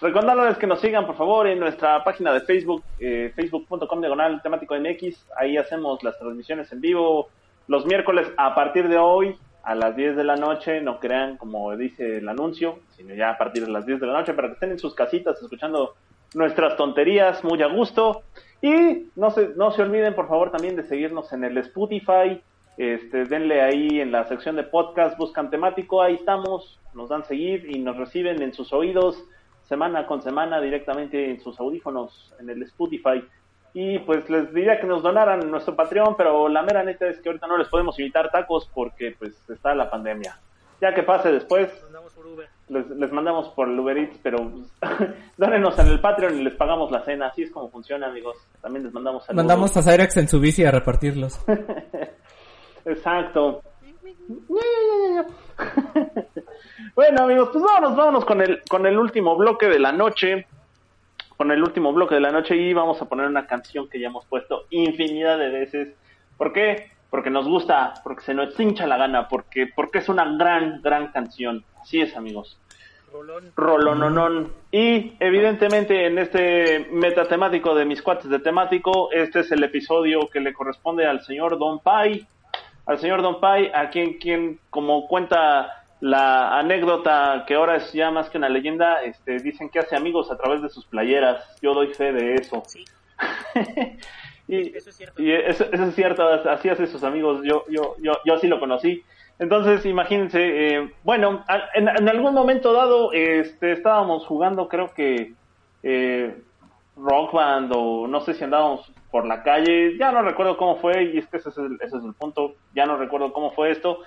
recordándoles que nos sigan por favor en nuestra página de Facebook, eh, facebook.com diagonal temático MX. Ahí hacemos las transmisiones en vivo los miércoles a partir de hoy a las 10 de la noche. No crean como dice el anuncio, sino ya a partir de las 10 de la noche para que estén en sus casitas escuchando nuestras tonterías muy a gusto. Y no se, no se olviden, por favor, también de seguirnos en el Spotify. Este, denle ahí en la sección de podcast, buscan temático, ahí estamos, nos dan seguir y nos reciben en sus oídos semana con semana directamente en sus audífonos en el Spotify. Y pues les diría que nos donaran nuestro Patreon, pero la mera neta es que ahorita no les podemos invitar tacos porque pues está la pandemia. Ya que pase después, Mandamos por Uber. les, les mandamos por el Uber Eats, pero pues, dónenos en el Patreon y les pagamos la cena. Así es como funciona, amigos. También les mandamos saludos. Mandamos a Cyrex en su bici a repartirlos. Exacto. bueno, amigos, pues vámonos, vámonos con el, con el último bloque de la noche. Con el último bloque de la noche y vamos a poner una canción que ya hemos puesto infinidad de veces. ¿Por qué? Porque nos gusta, porque se nos hincha la gana, porque, porque es una gran, gran canción. Así es, amigos. Rolón. Rolononón. Y evidentemente en este metatemático de mis cuates de temático, este es el episodio que le corresponde al señor Don Pai. Al señor Don Pai, a quien, quien como cuenta la anécdota que ahora es ya más que una leyenda, este, dicen que hace amigos a través de sus playeras. Yo doy fe de eso. Sí, y, eso es cierto. y eso, eso es cierto, así hace sus amigos, yo, yo, yo, yo así lo conocí. Entonces, imagínense, eh, bueno, en, en algún momento dado, este, estábamos jugando, creo que eh, Rock Band o no sé si andábamos por la calle, ya no recuerdo cómo fue, y es que ese es el, ese es el punto, ya no recuerdo cómo fue esto,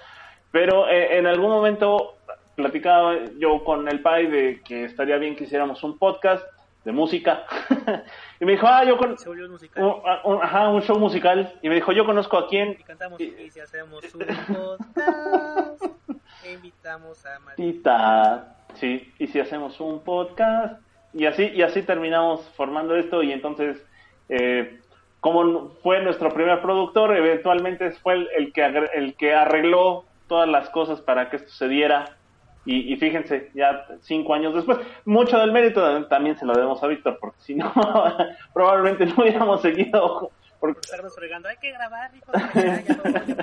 pero eh, en algún momento platicaba yo con el Pai de que estaría bien que hiciéramos un podcast de música, y me dijo, ah, yo con... Se volvió un musical. un- ajá, un show musical, y me dijo, yo conozco a quién, Y cantamos y- y si hacemos un podcast, e invitamos a María. Tita, sí, y si hacemos un podcast y así y así terminamos formando esto y entonces eh, como fue nuestro primer productor, eventualmente fue el, el que el que arregló todas las cosas para que esto se diera y fíjense, ya cinco años después, mucho del mérito también se lo debemos a Víctor, porque si no, probablemente no hubiéramos seguido, porque, Por estarnos fregando, hay que grabar, hijo.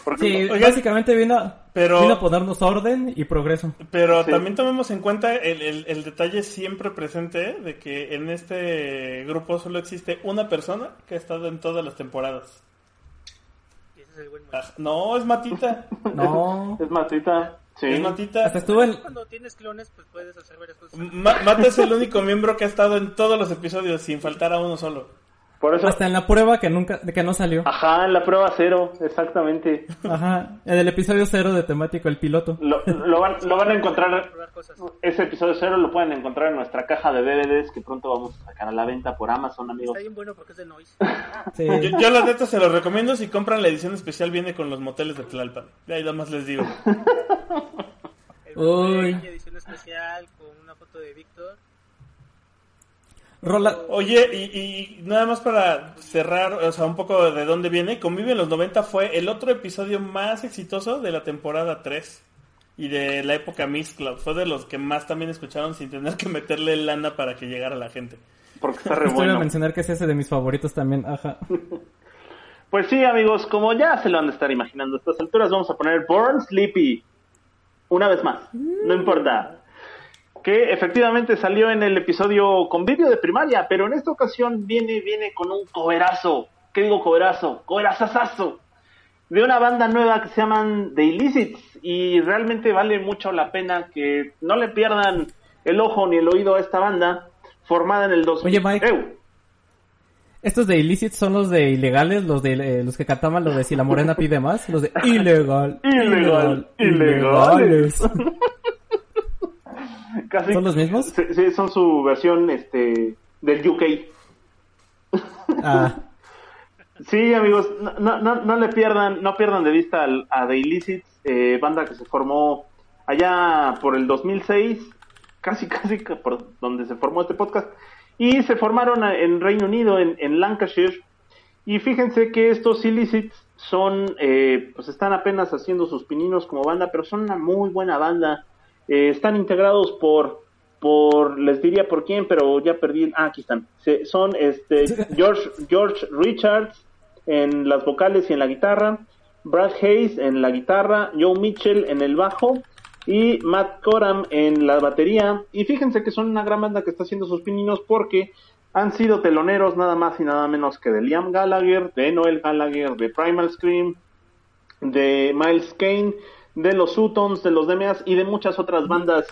No. porque Sí, básicamente vino, a- pero- vino a ponernos orden y progreso. Pero Sí. también tomemos en cuenta el, el- el detalle siempre presente de que en este grupo solo existe una persona que ha estado en todas las temporadas. Y ese es el buen Ah. No, es Matita. No. es Matita, sí. Es Matita. Hasta estuvo en... Cuando tienes clones, pues puedes hacer varias cosas. Ma- Mata es el único miembro que ha estado en todos los episodios sin faltar a uno solo. Por eso, Hasta en la prueba que nunca, que no salió. ajá, en la prueba cero, exactamente. Ajá. En el episodio cero de temático, el piloto. Lo, lo van, lo van a encontrar, ese episodio cero lo pueden encontrar en nuestra caja de DVDs que pronto vamos a sacar a la venta por Amazon, amigos. Está bien bueno porque es de noise. Sí. Yo, yo la neta se los recomiendo si compran la edición especial viene con los moteles de Tlalpan. De ahí nada más les digo. Uy. Blu-ray, edición especial con una foto de Víctor. Rola... Oye, y, y nada más para cerrar, o sea, un poco de dónde viene, Convive en los 90 fue el otro episodio más exitoso de la temporada 3. y de la época Mixcloud. Fue de los que más también escucharon sin tener que meterle lana para que llegara la gente. Porque está re bueno. mencionar que es ese de mis favoritos también, ajá. Pues sí, amigos, como ya se lo han de estar imaginando a estas alturas, vamos a poner Born Sleepy. Una vez más, no importa. Que efectivamente salió en el episodio Convivio de Primaria, pero en esta ocasión viene, viene con un coverazo. ¿Qué digo coverazo? Coverazazazo. De una banda nueva que se llaman The Illicits. Y realmente vale mucho la pena que no le pierdan el ojo ni el oído a esta banda. Formada en el 2000. Oye, Mike. Estos de illicit son los de ilegales, los de eh, los que cantaban lo de si la morena pide más, los de ilegal, Ilegal, ilegales. Casi- ¿Son los mismos? Sí, son su versión este del UK. Ah, Sí, amigos, no, no, no, le pierdan, no pierdan de vista al- a The Illicits, eh, banda que se formó allá por el 2006, casi casi por donde se formó este podcast, y se formaron en Reino Unido, en, en Lancashire, y fíjense que estos Illicits son, eh, pues están apenas haciendo sus pininos como banda, pero son una muy buena banda, Eh, están integrados por por les diría por quién pero ya perdí ah aquí están. Se- son este George George Richards en las vocales y en la guitarra Brad Hayes en la guitarra Joe Mitchell en el bajo y Matt Coram en la batería. Y fíjense que son una gran banda que está haciendo sus pininos porque han sido teloneros nada más y nada menos que de Liam Gallagher de Noel Gallagher de Primal Scream de Miles Kane, de los Sutons, de los DMAs y de muchas otras bandas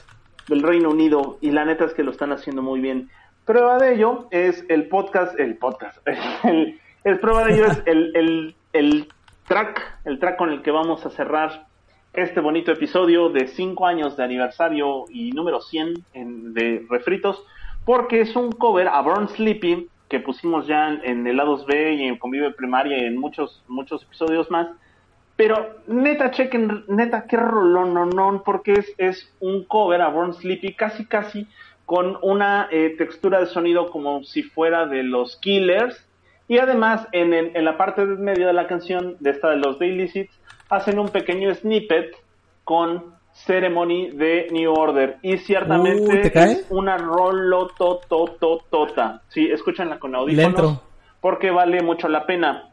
del Reino Unido. Y la neta es que lo están haciendo muy bien. Prueba de ello es el podcast, el podcast, el, prueba de ello es el, el, el track, el track con el que vamos a cerrar este bonito episodio de 5 años de aniversario y número 100 en- de Refritos, porque es un cover a Born Sleepy que pusimos ya en, en el A2B y en Convive Primaria y en muchos, muchos episodios más. Pero neta, chequen, neta, qué rolón, no, no, porque es, es un cover a Born Sleepy casi, casi con una eh, textura de sonido como si fuera de los Killers. Y además, en, en la parte de medio de la canción, de esta de los Daily Seeds, hacen un pequeño snippet con Ceremony de New Order. Y ciertamente Uy, ¿te cae? es una rolotototota. Sí, escúchanla con audífonos porque vale mucho la pena.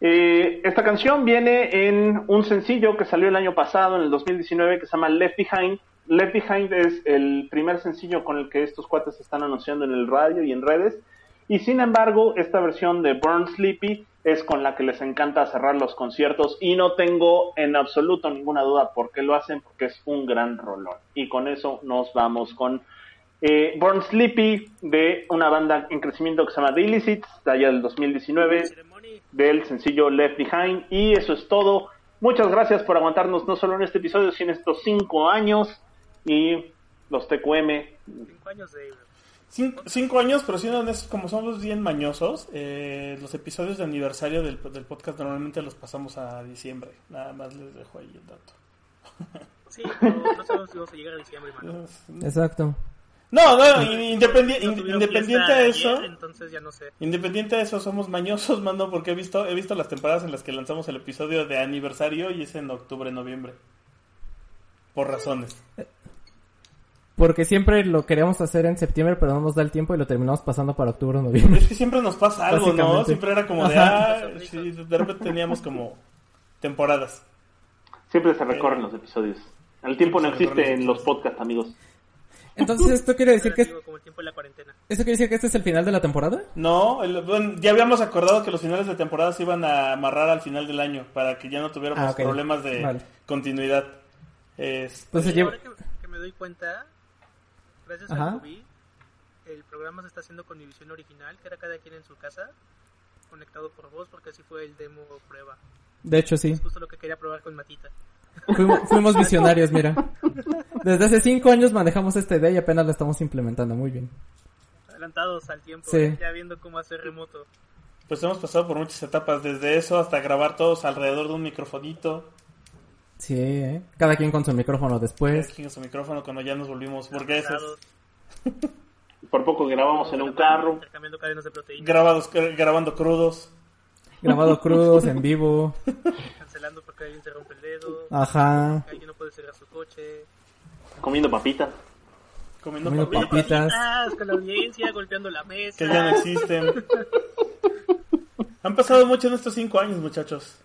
Eh, esta canción viene en un sencillo que salió el año pasado, en el 2019, que se llama Left Behind. Left Behind es el primer sencillo con el que estos cuates están anunciando en el radio y en redes. Y sin embargo, esta versión de Burn Sleepy es con la que les encanta cerrar los conciertos y no tengo en absoluto ninguna duda por qué lo hacen, porque es un gran rolón. Y con eso nos vamos con eh, Born Sleepy de una banda en crecimiento que se llama The Illicits, de allá del 2019, Ceremony. del sencillo Left Behind. Y eso es todo. Muchas gracias por aguantarnos no solo en este episodio, sino en estos cinco años y los TQM. Cinco años de... Cinco, cinco años, pero siendo honestos, como somos bien mañosos, eh, los episodios de aniversario del, del podcast normalmente los pasamos a diciembre. Nada más les dejo ahí el dato. Sí, pero no sabemos si vamos a llegar a diciembre, mano. exacto. No, no, independiente, No independiente de ayer, eso, entonces ya no sé. independiente de eso, somos mañosos, mando, porque he visto, he visto las temporadas en las que lanzamos el episodio de aniversario y es en octubre, noviembre. Por razones. Porque siempre lo queríamos hacer en septiembre, pero no nos da el tiempo y lo terminamos pasando para octubre o noviembre. Es que siempre nos pasa algo, ¿no? Siempre era como de, ah, sí, de repente teníamos como temporadas. Siempre se recorren los episodios. El tiempo no existe los en los podcasts, amigos. Entonces, ¿esto quiere decir que es- Digo, como el tiempo de la cuarentena. ¿Esto quiere decir que este es el final de la temporada? No, el- bueno, ya habíamos acordado que los finales de temporada se iban a amarrar al final del año para que ya no tuviéramos Ah, problemas de Vale. continuidad. Es- Pues se Y lleva... ahora que, que me doy cuenta, gracias Ajá. a Ruby, el programa se está haciendo con mi visión original, que era cada quien en su casa, conectado por voz, porque así fue el demo prueba. De hecho, sí. Es justo lo que quería probar con Matita. Fuimos, fuimos visionarios, mira. Desde hace cinco años manejamos esta idea y apenas la estamos implementando. Muy bien. Adelantados al tiempo, Sí. ya viendo cómo hacer remoto. pues hemos pasado por muchas etapas, desde eso hasta grabar todos alrededor de un microfonito. Sí, ¿eh? Cada quien con su micrófono después. Aquí en su micrófono cuando ya nos volvimos burgueses. Por poco grabamos en un carro. Grabados, gra- grabando crudos. Grabado crudos, en vivo. Porque alguien se rompe el dedo, Ajá. alguien no puede cerrar su coche. Comiendo papitas. Comiendo Comiendo papitas papitas. Con la audiencia, golpeando la mesa. que ya no existen. Han pasado mucho en estos cinco años, muchachos.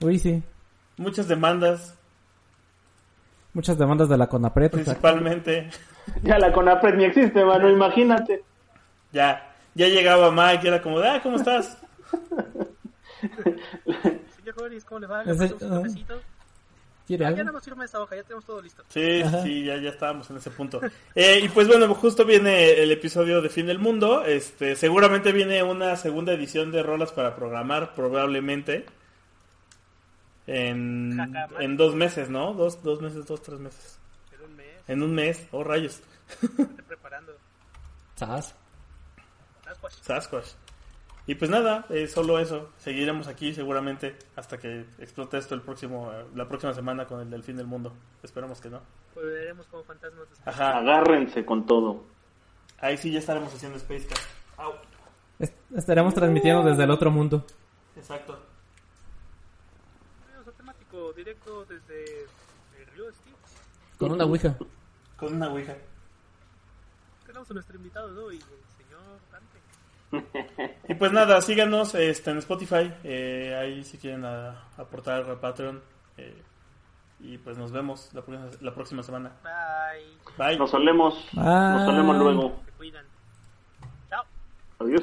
Uy, sí. Muchas demandas, Muchas demandas de la CONAPRED. principalmente. Ya la CONAPRED ni existe, mano, imagínate. Ya, ya llegaba Mike y era como, ah, ¿cómo estás? Señor Boris, ¿cómo le va? ¿Le Ese- pasamos un ah. cafecito? ¿Quiere Ya algo? nada más firma esta hoja, ya tenemos todo listo. Sí, Ajá. sí, ya, ya estábamos en ese punto. Eh, y pues bueno, justo viene el episodio de Fin del Mundo. Este, seguramente viene una segunda edición de rolas para programar, probablemente. En, en dos meses, ¿no? Dos, dos meses, dos, tres meses. En un mes, En un mes, oh rayos. estoy preparando. Sas. Sasquatch. Sasquatch. Y pues nada, eh, solo eso. Seguiremos aquí seguramente hasta que explote esto el próximo, eh, la próxima semana con el del fin del mundo. Esperamos que no. Volveremos como fantasmas después. Ajá. Agárrense con todo. Ahí sí ya estaremos haciendo Spacecast. Au. Es- Estaremos transmitiendo desde el otro mundo. Exacto. Bienvenidos a temático directo desde el río Steve. Con una ouija. Con una ouija. Tenemos a nuestro invitado de hoy. Y pues nada, síganos este, en Spotify. eh, ahí si quieren a- aportar algo a Patreon. eh, y pues nos vemos la, próxima- la próxima semana. Bye. Bye. Nos solemos. Bye. Nos solemos luego. Se cuidan. Chao. Adiós.